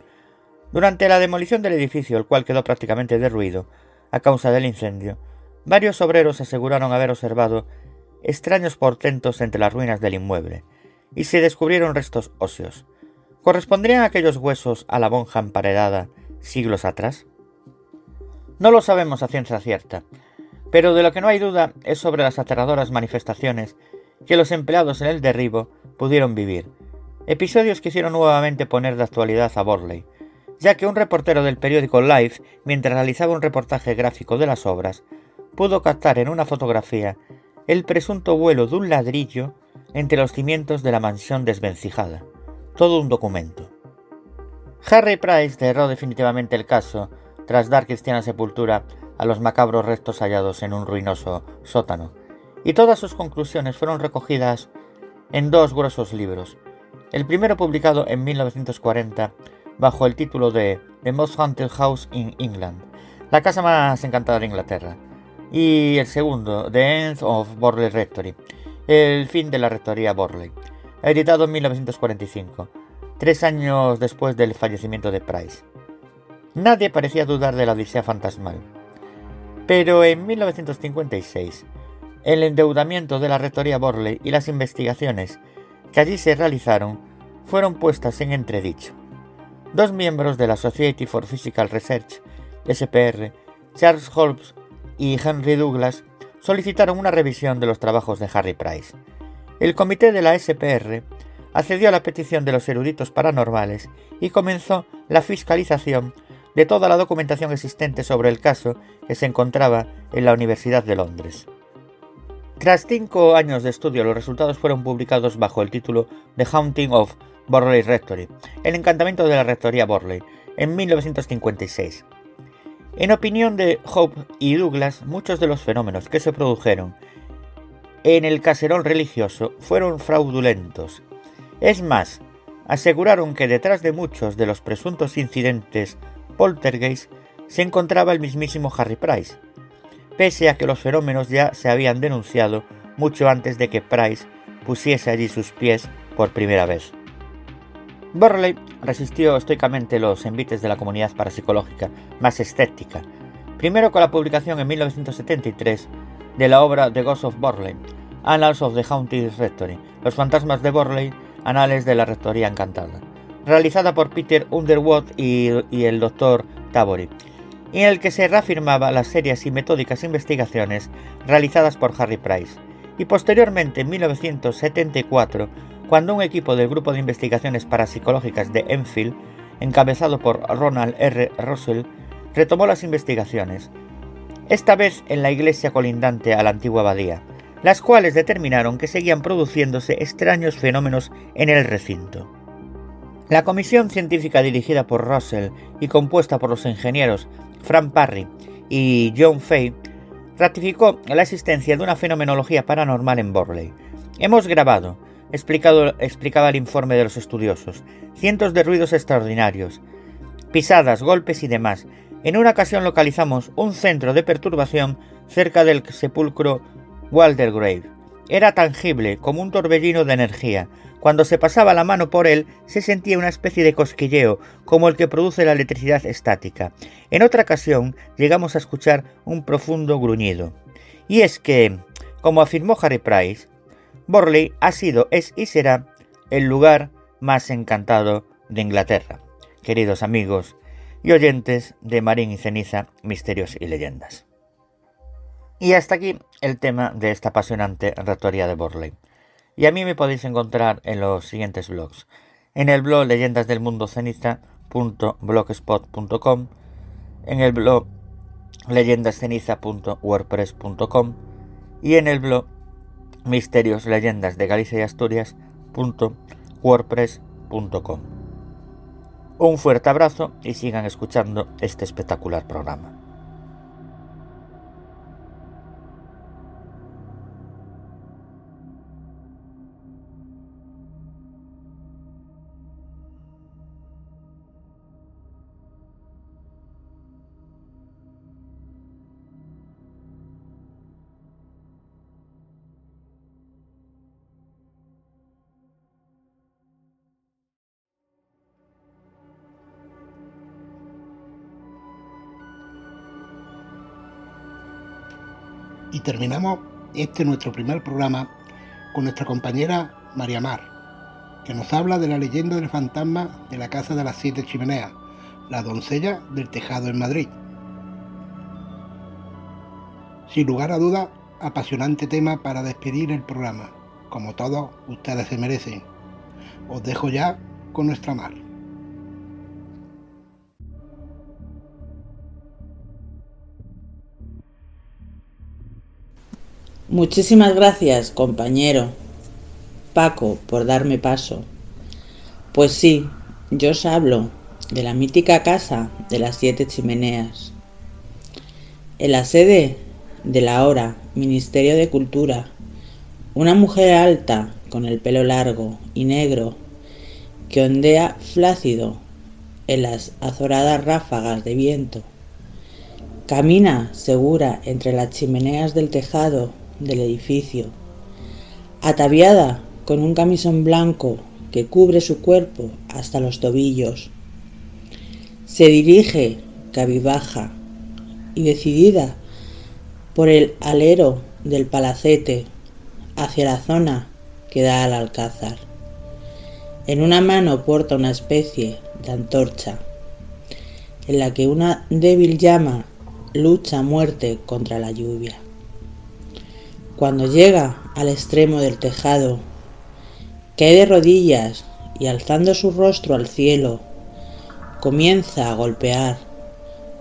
Durante la demolición del edificio, el cual quedó prácticamente derruido a causa del incendio, varios obreros aseguraron haber observado extraños portentos entre las ruinas del inmueble, y se descubrieron restos óseos. ¿Correspondrían aquellos huesos a la monja emparedada siglos atrás? No lo sabemos a ciencia cierta, pero de lo que no hay duda es sobre las aterradoras manifestaciones que los empleados en el derribo pudieron vivir, episodios que hicieron nuevamente poner de actualidad a Borley, ya que un reportero del periódico Life, mientras realizaba un reportaje gráfico de las obras, pudo captar en una fotografía el presunto vuelo de un ladrillo entre los cimientos de la mansión desvencijada. Todo un documento. Harry Price cerró definitivamente el caso tras dar cristiana sepultura a los macabros restos hallados en un ruinoso sótano, y todas sus conclusiones fueron recogidas en dos gruesos libros. El primero publicado en 1940 bajo el título de The Most Haunted House in England, la casa más encantada de Inglaterra, y el segundo, The End of Borley Rectory, el fin de la rectoría Borley, editado en 1945, tres años después del fallecimiento de Price. Nadie parecía dudar de la odisea fantasmal. Pero en 1956, el endeudamiento de la rectoría Borley y las investigaciones que allí se realizaron fueron puestas en entredicho. Dos miembros de la Society for Physical Research, SPR, Charles Holmes y Henry Douglas, solicitaron una revisión de los trabajos de Harry Price. El comité de la SPR accedió a la petición de los eruditos paranormales y comenzó la fiscalización de toda la documentación existente sobre el caso que se encontraba en la Universidad de Londres. Tras cinco años de estudio, los resultados fueron publicados bajo el título The Haunting of Borley Rectory, el encantamiento de la Rectoría Borley, en 1956. En opinión de Hope y Douglas, muchos de los fenómenos que se produjeron en el caserón religioso fueron fraudulentos. Es más, aseguraron que detrás de muchos de los presuntos incidentes poltergeist se encontraba el mismísimo Harry Price, pese a que los fenómenos ya se habían denunciado mucho antes de que Price pusiese allí sus pies por primera vez. Borley resistió estoicamente los envites de la comunidad parapsicológica más escéptica, primero con la publicación en 1973 de la obra The Ghost of Borley, Annals of the Haunted Rectory, Los fantasmas de Borley, Anales de la Rectoría Encantada, realizada por Peter Underwood y, y el Dr. Tabory, y en el que se reafirmaba las serias y metódicas investigaciones realizadas por Harry Price, y posteriormente en 1974 cuando un equipo del Grupo de Investigaciones Parapsicológicas de Enfield, encabezado por Ronald R. Russell, retomó las investigaciones, esta vez en la iglesia colindante a la antigua abadía, las cuales determinaron que seguían produciéndose extraños fenómenos en el recinto. La comisión científica dirigida por Russell y compuesta por los ingenieros Frank Parry y John Fay ratificó la existencia de una fenomenología paranormal en Borley. Hemos grabado, explicaba el informe de los estudiosos, cientos de ruidos extraordinarios, pisadas, golpes y demás. En una ocasión localizamos un centro de perturbación cerca del sepulcro Waldergrave. Era tangible como un torbellino de energía. Cuando se pasaba la mano por él, se sentía una especie de cosquilleo, como el que produce la electricidad estática. En otra ocasión, llegamos a escuchar un profundo gruñido. Y es que, como afirmó Harry Price, Borley ha sido, es y será el lugar más encantado de Inglaterra. Queridos amigos y oyentes de Marín y Ceniza, Misterios y Leyendas. Y hasta aquí el tema de esta apasionante ratoría de Borley. Y a mí me podéis encontrar en los siguientes blogs. En el blog leyendasdelmundoceniza.blogspot.com En el blog leyendasceniza.wordpress.com Y en el blog misterios, leyendas de Galicia y Asturias.wordpress.com. Un fuerte abrazo y sigan escuchando este espectacular programa. Terminamos este nuestro primer programa con nuestra compañera María Mar, que nos habla de la leyenda del fantasma de la Casa de las Siete Chimeneas, la doncella del tejado en Madrid. Sin lugar a duda, apasionante tema para despedir el programa, como todos ustedes se merecen. Os dejo ya con nuestra mar. Muchísimas gracias, compañero Paco, por darme paso. Pues sí, yo os hablo de la mítica casa de las siete chimeneas. En la sede de la hora Ministerio de Cultura, una mujer alta con el pelo largo y negro que ondea flácido en las azoradas ráfagas de viento. Camina segura entre las chimeneas del tejado del edificio, ataviada con un camisón blanco que cubre su cuerpo hasta los tobillos. Se dirige cabibaja y decidida por el alero del palacete hacia la zona que da al alcázar. En una mano porta una especie de antorcha en la que una débil llama lucha a muerte contra la lluvia. Cuando llega al extremo del tejado, cae de rodillas y alzando su rostro al cielo, comienza a golpear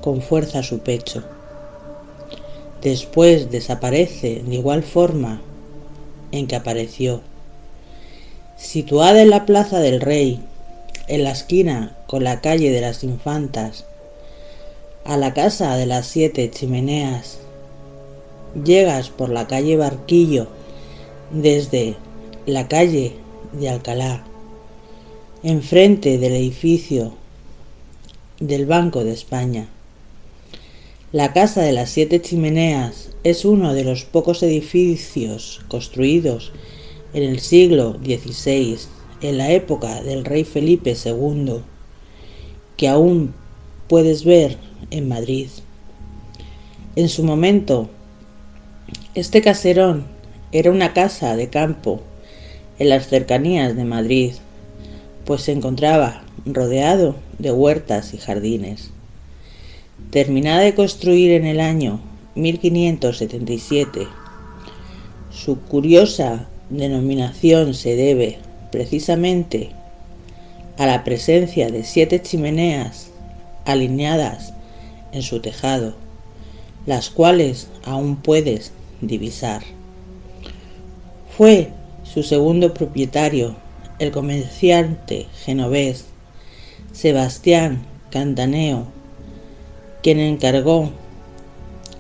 con fuerza su pecho. Después desaparece de igual forma en que apareció. Situada en la Plaza del Rey, en la esquina con la calle de las Infantas, a la casa de las siete chimeneas, llegas por la calle Barquillo desde la calle de Alcalá, enfrente del edificio del Banco de España. La Casa de las Siete Chimeneas es uno de los pocos edificios construidos en el siglo XVI, en la época del rey Felipe II, que aún puedes ver en Madrid. En su momento, este caserón era una casa de campo en las cercanías de Madrid, pues se encontraba rodeado de huertas y jardines. Terminada de construir en el año 1577, su curiosa denominación se debe precisamente a la presencia de siete chimeneas alineadas en su tejado, las cuales aún puedes divisar. Fue su segundo propietario, el comerciante genovés Sebastián Cantaneo, quien encargó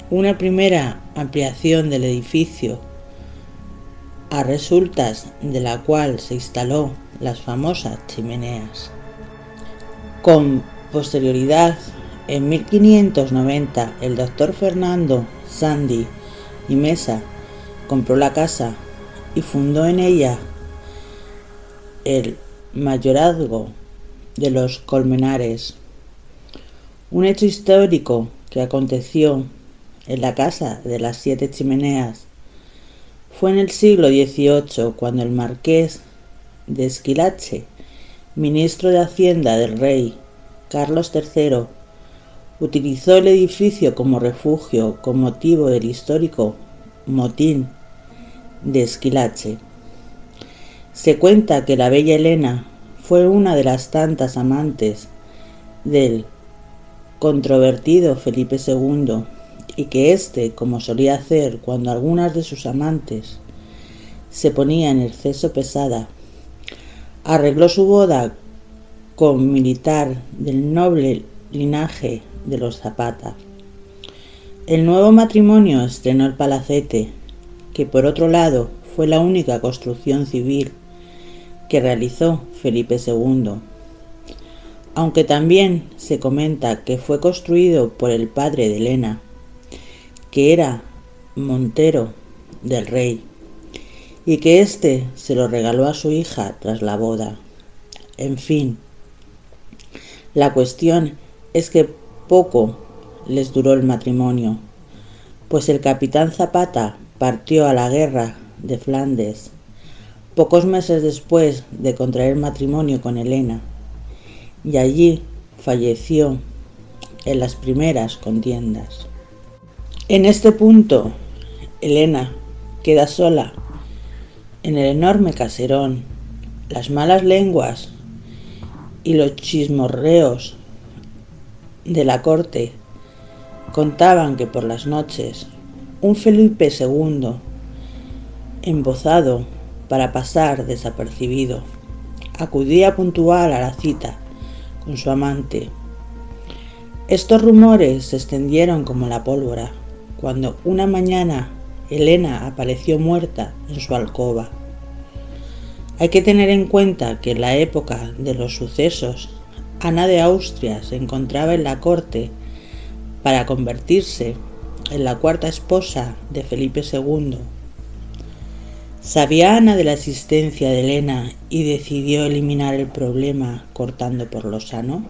una primera ampliación del edificio, a resultas de la cual se instaló las famosas chimeneas. Con posterioridad, en 1590, el doctor Fernando Sandy y Mesa compró la casa y fundó en ella el mayorazgo de los Colmenares, un hecho histórico que aconteció en la casa de las siete chimeneas fue en el siglo XVIII cuando el marqués de Esquilache, ministro de Hacienda del rey Carlos III, utilizó el edificio como refugio con motivo del histórico motín de Esquilache. Se cuenta que la bella Elena fue una de las tantas amantes del controvertido Felipe II y que éste, como solía hacer cuando algunas de sus amantes se ponía en exceso pesada, arregló su boda con militar del noble linaje de los Zapata. El nuevo matrimonio estrenó el palacete, que por otro lado fue la única construcción civil que realizó Felipe II, aunque también se comenta que fue construido por el padre de Elena, que era Montero del rey, y que éste se lo regaló a su hija tras la boda. En fin, la cuestión es que poco les duró el matrimonio, pues el capitán Zapata partió a la guerra de Flandes pocos meses después de contraer matrimonio con Elena, y allí falleció en las primeras contiendas. En este punto, Elena queda sola en el enorme caserón. Las malas lenguas y los chismorreos de la corte contaban que por las noches un Felipe II, embozado para pasar desapercibido, acudía puntual a la cita con su amante. Estos rumores se extendieron como la pólvora cuando una mañana Elena apareció muerta en su alcoba. Hay que tener en cuenta que en la época de los sucesos, Ana de Austria se encontraba en la corte para convertirse en la cuarta esposa de Felipe II. Sabía Ana de la existencia de Elena y decidió eliminar el problema cortando por lo sano.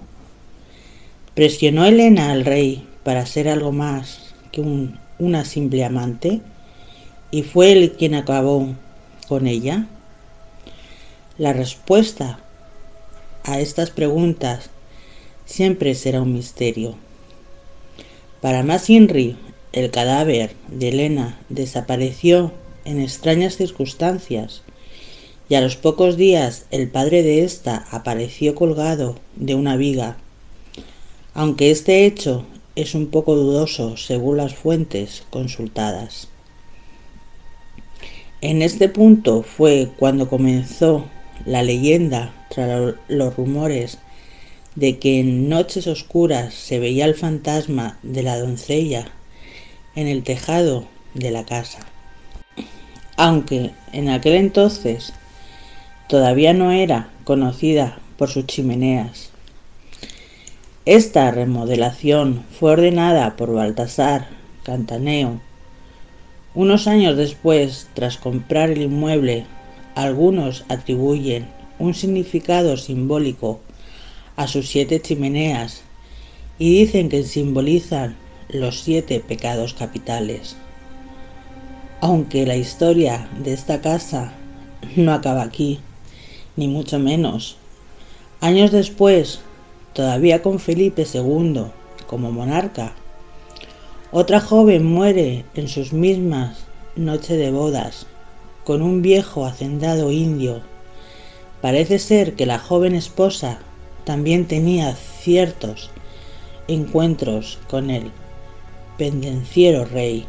¿Presionó Elena al rey para ser algo más una simple amante y fue él quien acabó con ella? La respuesta a estas preguntas siempre será un misterio. Para más Inri, el cadáver de Elena desapareció en extrañas circunstancias y a los pocos días el padre de ésta apareció colgado de una viga. Aunque este hecho es un poco dudoso según las fuentes consultadas. En este punto fue cuando comenzó la leyenda tras los rumores de que en noches oscuras se veía el fantasma de la doncella en el tejado de la casa. aunque en aquel entonces todavía no era conocida por sus chimeneas. Esta remodelación fue ordenada por Baltasar Cantaneo. Unos años después, tras comprar el inmueble, algunos atribuyen un significado simbólico a sus siete chimeneas y dicen que simbolizan los siete pecados capitales. Aunque la historia de esta casa no acaba aquí, ni mucho menos. Años después, todavía con Felipe II como monarca, otra joven muere en sus mismas noches de bodas con un viejo hacendado indio. Parece ser que la joven esposa también tenía ciertos encuentros con el pendenciero rey.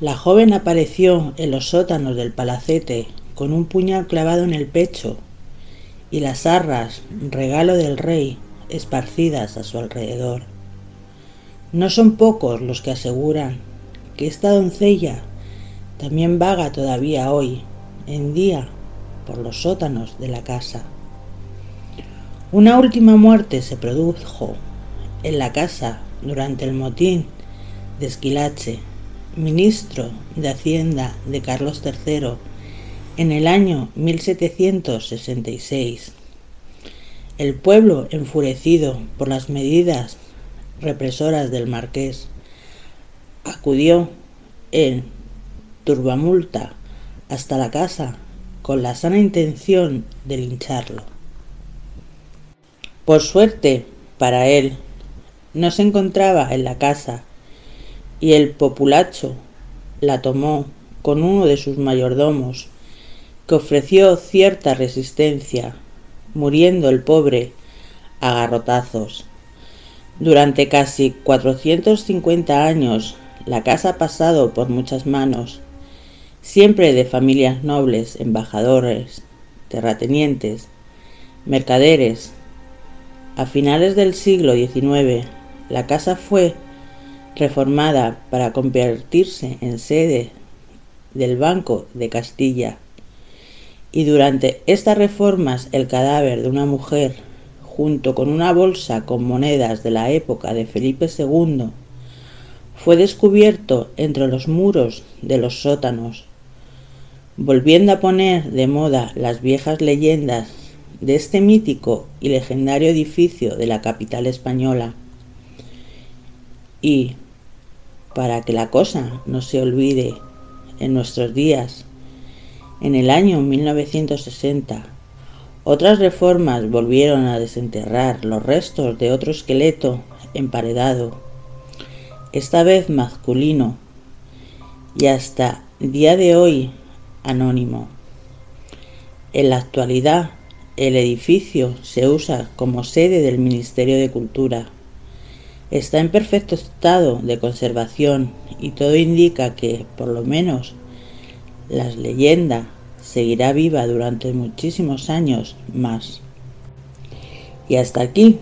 La joven apareció en los sótanos del palacete con un puñal clavado en el pecho y las arras, regalo del rey, esparcidas a su alrededor. No son pocos los que aseguran que esta doncella también vaga todavía hoy, en día, por los sótanos de la casa. Una última muerte se produjo en la casa durante el motín de Esquilache, ministro de Hacienda de Carlos III en el año 1766, el pueblo, enfurecido por las medidas represoras del marqués, acudió en turbamulta hasta la casa con la sana intención de lincharlo. Por suerte para él, no se encontraba en la casa y el populacho la tomó con uno de sus mayordomos que ofreció cierta resistencia, muriendo el pobre a garrotazos. Durante casi 450 años la casa ha pasado por muchas manos, siempre de familias nobles, embajadores, terratenientes, mercaderes. A finales del siglo XIX, la casa fue reformada para convertirse en sede del Banco de Castilla y durante estas reformas el cadáver de una mujer, junto con una bolsa con monedas de la época de Felipe II, fue descubierto entre los muros de los sótanos, volviendo a poner de moda las viejas leyendas de este mítico y legendario edificio de la capital española. Y, para que la cosa no se olvide en nuestros días, en el año 1960, otras reformas volvieron a desenterrar los restos de otro esqueleto emparedado, esta vez masculino, y hasta día de hoy anónimo. En la actualidad, el edificio se usa como sede del Ministerio de Cultura. Está en perfecto estado de conservación y todo indica que, por lo menos, la leyenda seguirá viva durante muchísimos años más. Y hasta aquí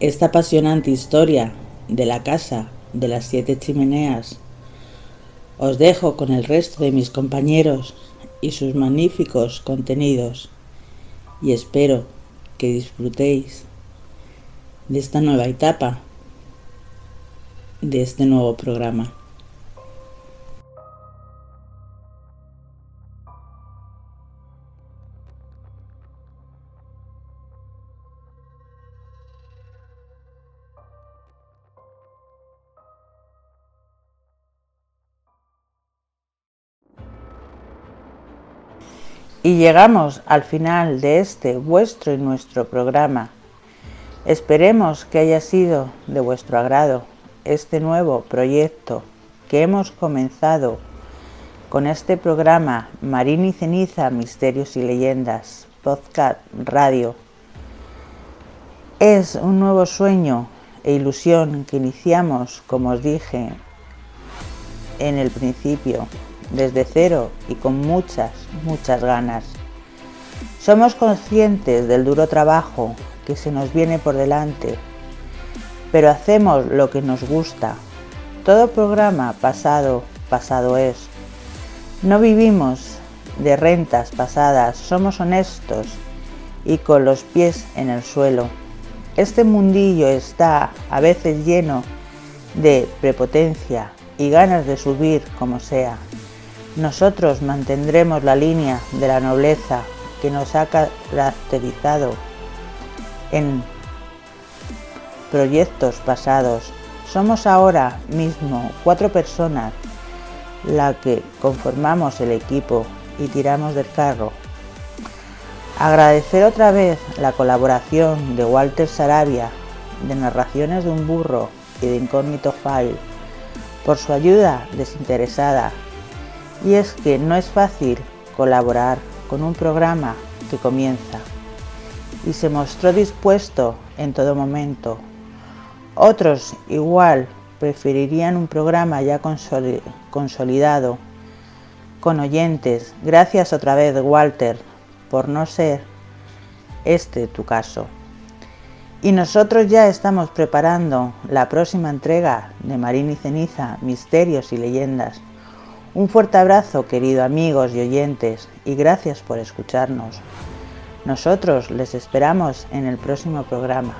esta apasionante historia de la casa de las siete chimeneas. Os dejo con el resto de mis compañeros y sus magníficos contenidos y espero que disfrutéis de esta nueva etapa, de este nuevo programa. Y llegamos al final de este vuestro y nuestro programa. Esperemos que haya sido de vuestro agrado este nuevo proyecto que hemos comenzado con este programa Marín y Ceniza, Misterios y Leyendas, Podcast Radio. Es un nuevo sueño e ilusión que iniciamos, como os dije en el principio, desde cero y con muchas, muchas ganas. Somos conscientes del duro trabajo que se nos viene por delante, pero hacemos lo que nos gusta. Todo programa pasado, pasado es. No vivimos de rentas pasadas, somos honestos y con los pies en el suelo. Este mundillo está a veces lleno de prepotencia y ganas de subir como sea. Nosotros mantendremos la línea de la nobleza que nos ha caracterizado en proyectos pasados. Somos ahora mismo cuatro personas la que conformamos el equipo y tiramos del carro. Agradecer otra vez la colaboración de Walter Sarabia, de Narraciones de un Burro y de Incógnito File, por su ayuda desinteresada. Y es que no es fácil colaborar con un programa que comienza y se mostró dispuesto en todo momento. Otros igual preferirían un programa ya consolidado, con oyentes. Gracias otra vez, Walter, por no ser este tu caso. Y nosotros ya estamos preparando la próxima entrega de Marín y Ceniza, Misterios y Leyendas. Un fuerte abrazo, queridos amigos y oyentes, y gracias por escucharnos. Nosotros les esperamos en el próximo programa.